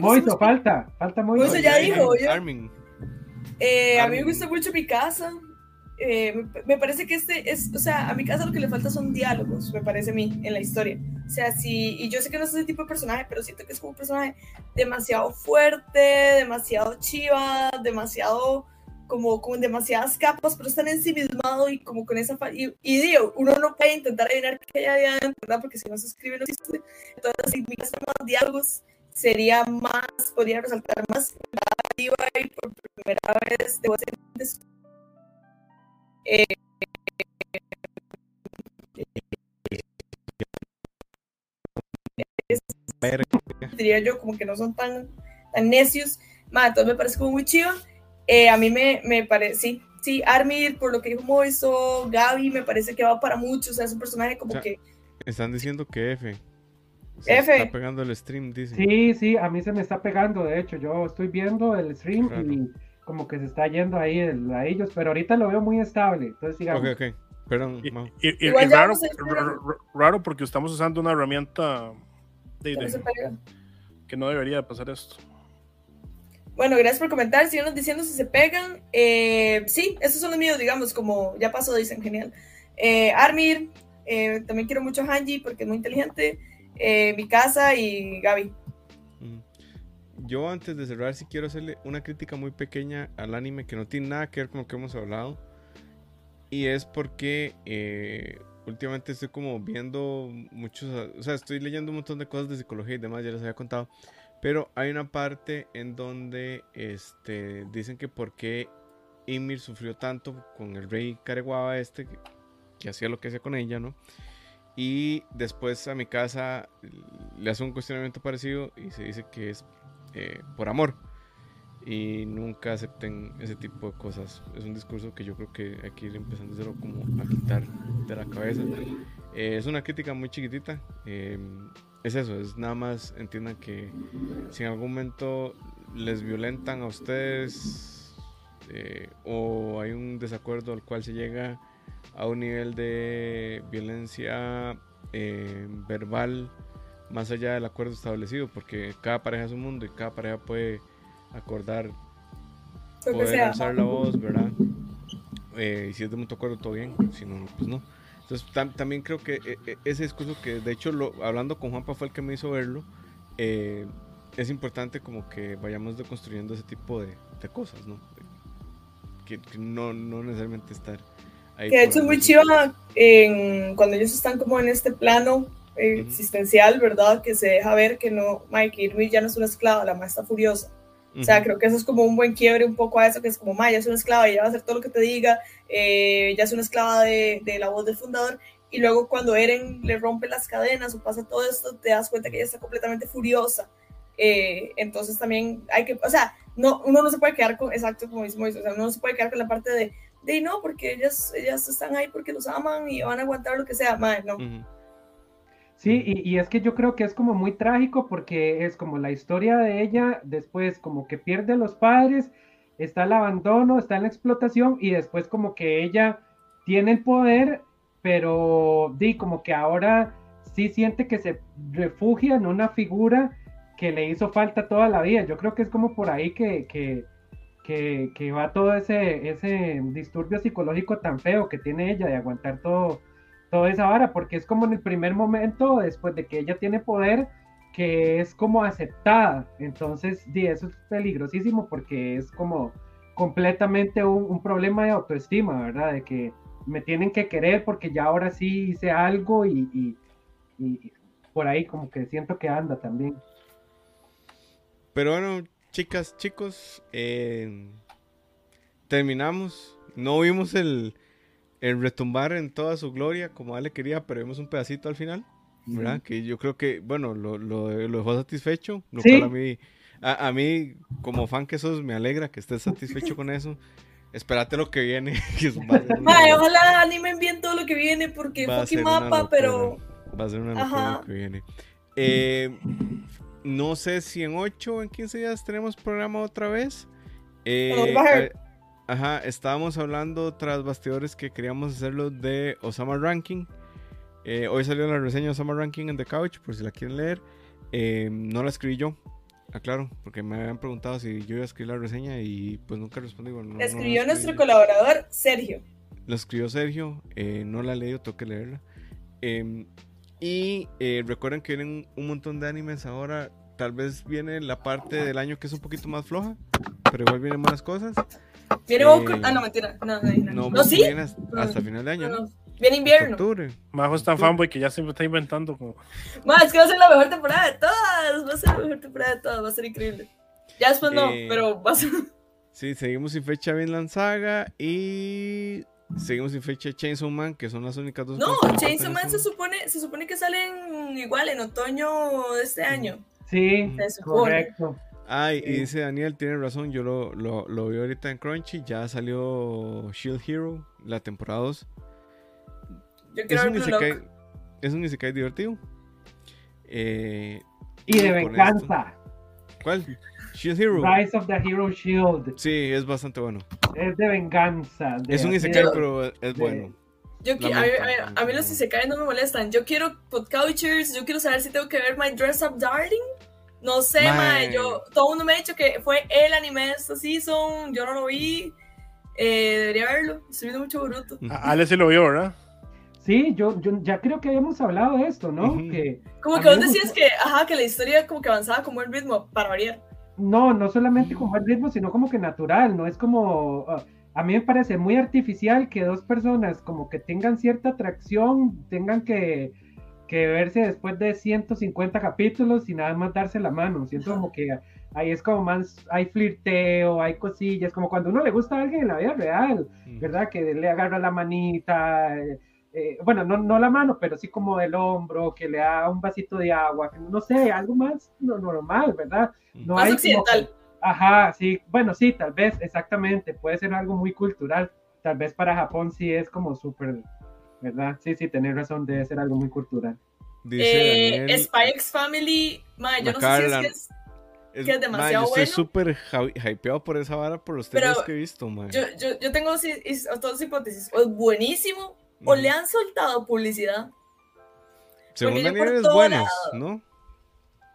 Moito, falta, falta Moito. Moito ya dijo. Eh, a mí me gusta mucho mi casa. Eh, me, parece que este es, o sea, a mi casa lo que le falta son diálogos, me parece a mí, en la historia. O sea, sí, y yo sé que no es ese tipo de personaje, pero siento que es como un personaje demasiado fuerte, demasiado chiva, demasiado como con demasiadas capas, pero están ensimismado y como con esa... Y, y digo, uno no puede intentar adivinar qué hay adentro, ¿verdad? Porque si no se escribe, no existe. Entonces, si mi más diálogos, sería más, podría resaltar más la y por primera vez de eh, diría yo como que no son tan, tan necios. Ma, entonces me parece como muy chido. Eh, a mí me, me parece, sí, sí, Armir, por lo que dijo Moiso, Gaby, me parece que va para mucho, o sea, es un personaje como que... Están diciendo que F. Se F. está pegando el stream, dice. Sí, sí, a mí se me está pegando, de hecho, yo estoy viendo el stream y como que se está yendo ahí a ellos, pero ahorita lo veo muy estable, entonces digamos... Ok, ok, perdón. Y, raro, raro, porque estamos usando una herramienta de, que no debería pasar esto. Bueno, gracias por comentar. Síganos diciendo si se pegan. Eh, sí, esos son los míos, digamos, como ya pasó, dicen, genial. Eh, Armir, eh, también quiero mucho a Hanji porque es muy inteligente. mi casa y Gaby. Yo antes de cerrar, sí quiero hacerle una crítica muy pequeña al anime que no tiene nada que ver con lo que hemos hablado. Y es porque últimamente estoy como viendo muchos, o sea, estoy leyendo un montón de cosas de psicología y demás, ya les había contado. Pero hay una parte en donde este, dicen que por qué Ymir sufrió tanto con el rey Kareguaba este, que, hacía lo que hacía con ella, ¿no? Y después a mi casa le hace un cuestionamiento parecido y se dice que es eh, por amor. Y nunca acepten ese tipo de cosas. Es un discurso que yo creo que hay que ir empezando como a quitar de la cabeza. Eh, es una crítica muy chiquitita. Eh, es eso, es nada más entiendan que si en algún momento les violentan a ustedes eh, o hay un desacuerdo al cual se llega a un nivel de violencia verbal más allá del acuerdo establecido, porque cada pareja es un mundo y cada pareja puede acordar poder alzar la voz, ¿verdad? Eh, y si es de mutuo acuerdo, todo bien, si no, pues no. Entonces también creo que eh, eh, ese discurso que de hecho lo, hablando con Juanpa fue el que me hizo verlo, eh, es importante como que vayamos deconstruyendo ese tipo de, cosas, ¿no? Que, no, no, necesariamente estar ahí. Que de hecho es muy chiva en, cuando ellos están como en este plano existencial, ¿verdad? Que se deja ver que no, Mike Irwin ya no es una esclava, la más está furiosa. O sea, creo que eso es como un buen quiebre un poco a eso, que es como, Maya es una esclava, ella va a hacer todo lo que te diga, eh, ya es una esclava de, de, la voz del fundador, y luego cuando Eren le rompe las cadenas o pasa todo esto, te das cuenta que ella está completamente furiosa. Eh, entonces también hay que, o sea, no, uno no se puede quedar con, exacto como dice Moisés, o sea, uno no se puede quedar con la parte de, de no, porque ellas, ellas están ahí porque los aman y van a aguantar lo que sea, madre, no. Sí, y, es que yo creo que es como muy trágico porque es como la historia de ella, después como que pierde a los padres, está el abandono, está en la explotación y después como que ella tiene el poder, pero di como que ahora sí siente que se refugia en una figura que le hizo falta toda la vida. Yo creo que es como por ahí que, que, que, que va todo ese, ese disturbio psicológico tan feo que tiene ella de aguantar todo toda esa vara, porque es como en el primer momento, después de que ella tiene poder, que es como aceptada. Entonces, sí, eso es peligrosísimo porque es como completamente un, problema de autoestima, ¿verdad? De que me tienen que querer porque ya ahora sí hice algo y, y, por ahí como que siento que anda también. Pero bueno, chicas, chicos, eh, terminamos. No vimos el, el retumbar en toda su gloria, como Ale quería, pero vemos un pedacito al final, ¿verdad? Que yo creo que, bueno, lo, lo, dejó satisfecho, lo cual a mí, a, mí, como fan que sos, me alegra que estés satisfecho con eso. Espérate lo que viene. ojalá animen bien todo lo que viene, porque fucking mapa, pero... Va a ser una locura lo que viene. Eh, no sé si en 8 o en 15 días tenemos programa otra vez. Eh, Ajá, estábamos hablando tras bastidores que queríamos hacerlo de Osama Ranking. Eh, hoy salió la reseña de Osama Ranking en The Couch, por si la quieren leer. Eh, no la escribí yo, aclaro, porque me habían preguntado si yo iba a escribir la reseña y pues nunca respondí. la escribió nuestro colaborador Sergio. La escribió Sergio, eh, no la he leído, tengo que leerla. Em, y recuerden que vienen un montón de animes ahora. Tal vez viene la parte del año que es un poquito más floja, pero igual vienen buenas cosas. Viene. Eh, ah, no, mentira. No, no, no. ¿No, sí? Viene hasta, final de año, ¿no? Viene invierno. Majo es tan fanboy que ya siempre está inventando como. Más, es que va a ser la mejor temporada de todas. Va a ser la mejor temporada de todas. Va a ser increíble. Ya después no, eh, pero va a ser. Sí, seguimos sin fecha Vinland Saga y seguimos sin fecha Chainsaw Man, que son las únicas dos. No, Chainsaw Man se supone, se supone que salen igual en otoño de este año. Sí, correcto. Ay, y dice Daniel, tiene razón, yo lo, lo, lo vi ahorita en Crunchy, ya salió Shield Hero, la temporada 2. es, un isekai, es un Isekai divertido. Eh, y de venganza. ¿Cuál? Shield Hero. Rise of the Hero Shield. Sí, es bastante bueno. Es de venganza. es un Isekai, pero es bueno. Yo a, mí, a, mí, los Isekai no me molestan. Yo quiero podcouchers, yo quiero saber si tengo que ver My Dress Up Darling no sé, mae. yo, todo el mundo me ha dicho que fue el anime de esta season, yo no lo vi, eh, debería verlo, estoy viendo mucho bruto. Ale sí lo vio, ¿verdad? Sí, yo, yo ya creo que habíamos hablado de esto, ¿no? que como que vos decías que, ajá, que la historia como que avanzaba como el ritmo, para variar. No, no solamente como el ritmo, sino como que natural, no es como... Ah, a mí me parece muy artificial que dos personas como que tengan cierta atracción, tengan que que verse después de 150 capítulos y nada más darse la mano. Siento como que ahí es como más, hay flirteo, hay cosillas, como cuando uno le gusta a alguien en la vida real, mm. ¿verdad? Que le agarra la manita, eh, eh, bueno, no, no la mano, pero sí como del hombro, que le da un vasito de agua, no sé, algo más normal, ¿verdad? No más occidental. ajá, sí, bueno, sí, tal vez, exactamente, puede ser algo muy cultural, tal vez para Japón sí es como súper ¿verdad? Sí, sí, tenés razón, debe ser algo muy cultural. Dice eh, Spy X Family, yo no sé si es que es, que es demasiado yo estoy súper hypeado por esa vara por los temas que he visto, man. Yo, yo, yo tengo todas hipótesis, o es buenísimo, o le han soltado publicidad. Según Daniel es buenas, ¿no?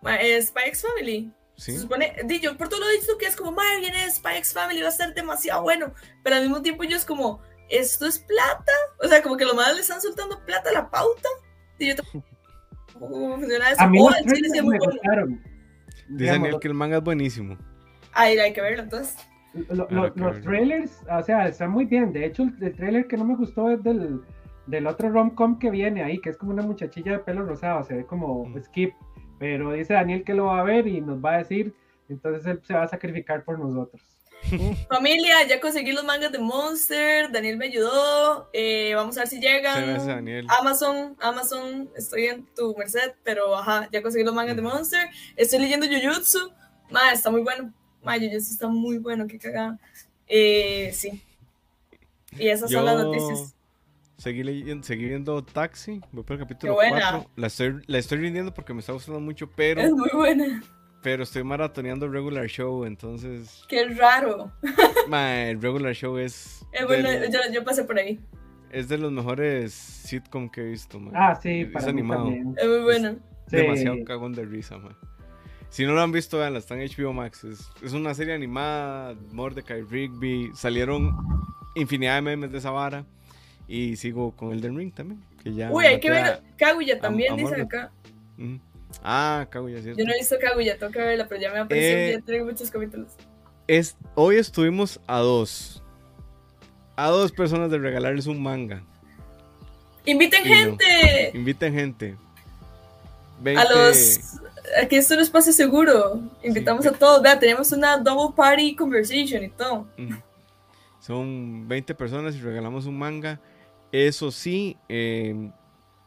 Eh, Spy X Family. ¿Sí? Se supone, yo por todo lo dicho que es como, madre, viene Spy X Family, va a ser demasiado bueno, pero al mismo tiempo yo es como, esto es plata. O sea, como que los madres le están soltando plata a la pauta. Y yo ¿Cómo funciona eso? A mí oh, me. Dice Daniel que el manga es buenísimo. Ah, hay que verlo entonces. los trailers, o sea, están muy bien. De hecho, el, trailer que no me gustó es del, del otro rom-com que viene ahí, que es como una muchachilla de pelo rosado, se ve como Mm. Skip, pero dice Daniel que lo va a ver y nos va a decir, entonces él se va a sacrificar por nosotros. Familia, ya conseguí los mangas de Monster. Daniel me ayudó. eh, vamos a ver si llegan. gracias, Daniel. Amazon, Amazon, estoy en tu merced, pero ajá, ya conseguí los mangas de Monster. Estoy leyendo Jujutsu. Ma, está muy bueno. Ma, Jujutsu está muy bueno, qué cagada. Eh, sí. Y esas son las noticias. Seguí, leyendo, seguí viendo Taxi, voy por el capítulo Qué buena. 4. La estoy, la estoy rindiendo porque me está gustando mucho, pero, Es muy buena. Pero estoy maratoneando Regular Show, entonces... Qué raro. ma, el Regular Show es, Eh, bueno, de, yo, yo pasé por ahí. es de los mejores sitcom que he visto. ma. Ah, sí, es para mí animado. también. Es muy buena. Sí. Demasiado cagón de risa, ma. Si no lo han visto, veanla, está en HBO Max. Es, es una serie animada, Mordecai Rigby. Salieron infinidad de memes de esa vara. Y sigo con Elden Ring también. Que ya Uy, hay que ver Kaguya también, Morgan. acá. Ah, cago ya, cierto. Yo no he visto Kaguya, tengo que verla, pero ya me apareció, Eh, ya tengo muchos capítulos. Es, hoy estuvimos a dos. A dos personas de regalarles un manga. ¡Inviten gente! Inviten gente. A 20 los... Aquí es un espacio seguro. Invitamos Sí. a todos. Vea, tenemos una double party conversation y todo. Son 20 personas y regalamos un manga. Eso sí, eh,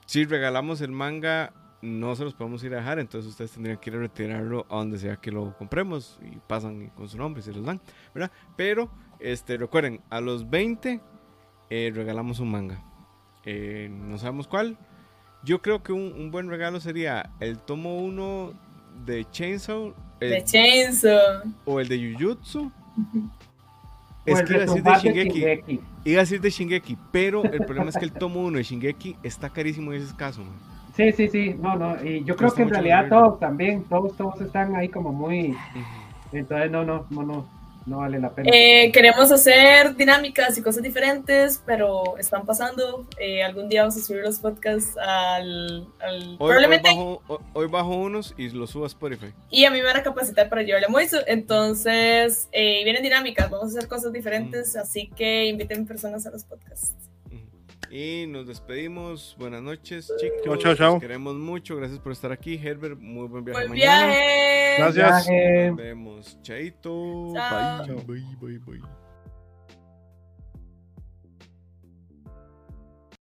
si regalamos el manga, no se los podemos ir a dejar. Entonces ustedes tendrían que ir a retirarlo a donde sea que lo compremos. Y pasan con su nombre y se los dan. ¿verdad? Pero este, recuerden, a los 20 eh, regalamos un manga. Eh, no sabemos cuál. Yo creo que un, un buen regalo sería el tomo 1 de Chainsaw. el- De Chainsaw. o el de Jujutsu. Es que iba a decir de Shingeki. Shingeki. Iba a decir de Shingeki, pero el problema es que el tomo 1 de Shingeki está carísimo en ese escaso, man. Sí, sí, sí, no, no, y yo creo que en realidad todos también, todos, todos están ahí como muy, entonces no, no, no, no, no vale la pena. Eh, queremos hacer dinámicas y cosas diferentes, pero están pasando. Eh, algún día vamos a subir los podcasts al. al- Hoy, hoy probablemente. bajo, hoy- hoy bajo unos y los subo a Spotify. Y a mí me van a capacitar para llevarle a Moiso. Entonces, eh, vienen dinámicas, vamos a hacer cosas diferentes. Así que inviten personas a los podcasts. Y nos despedimos. Buenas noches, chicos. Chao, chao, chao. Los queremos mucho. Gracias por estar aquí, Herbert. Muy buen viaje Buen mañana. viaje. Gracias. Viaje. Nos vemos. Chaito. Chao. Bye, bye, bye, bye.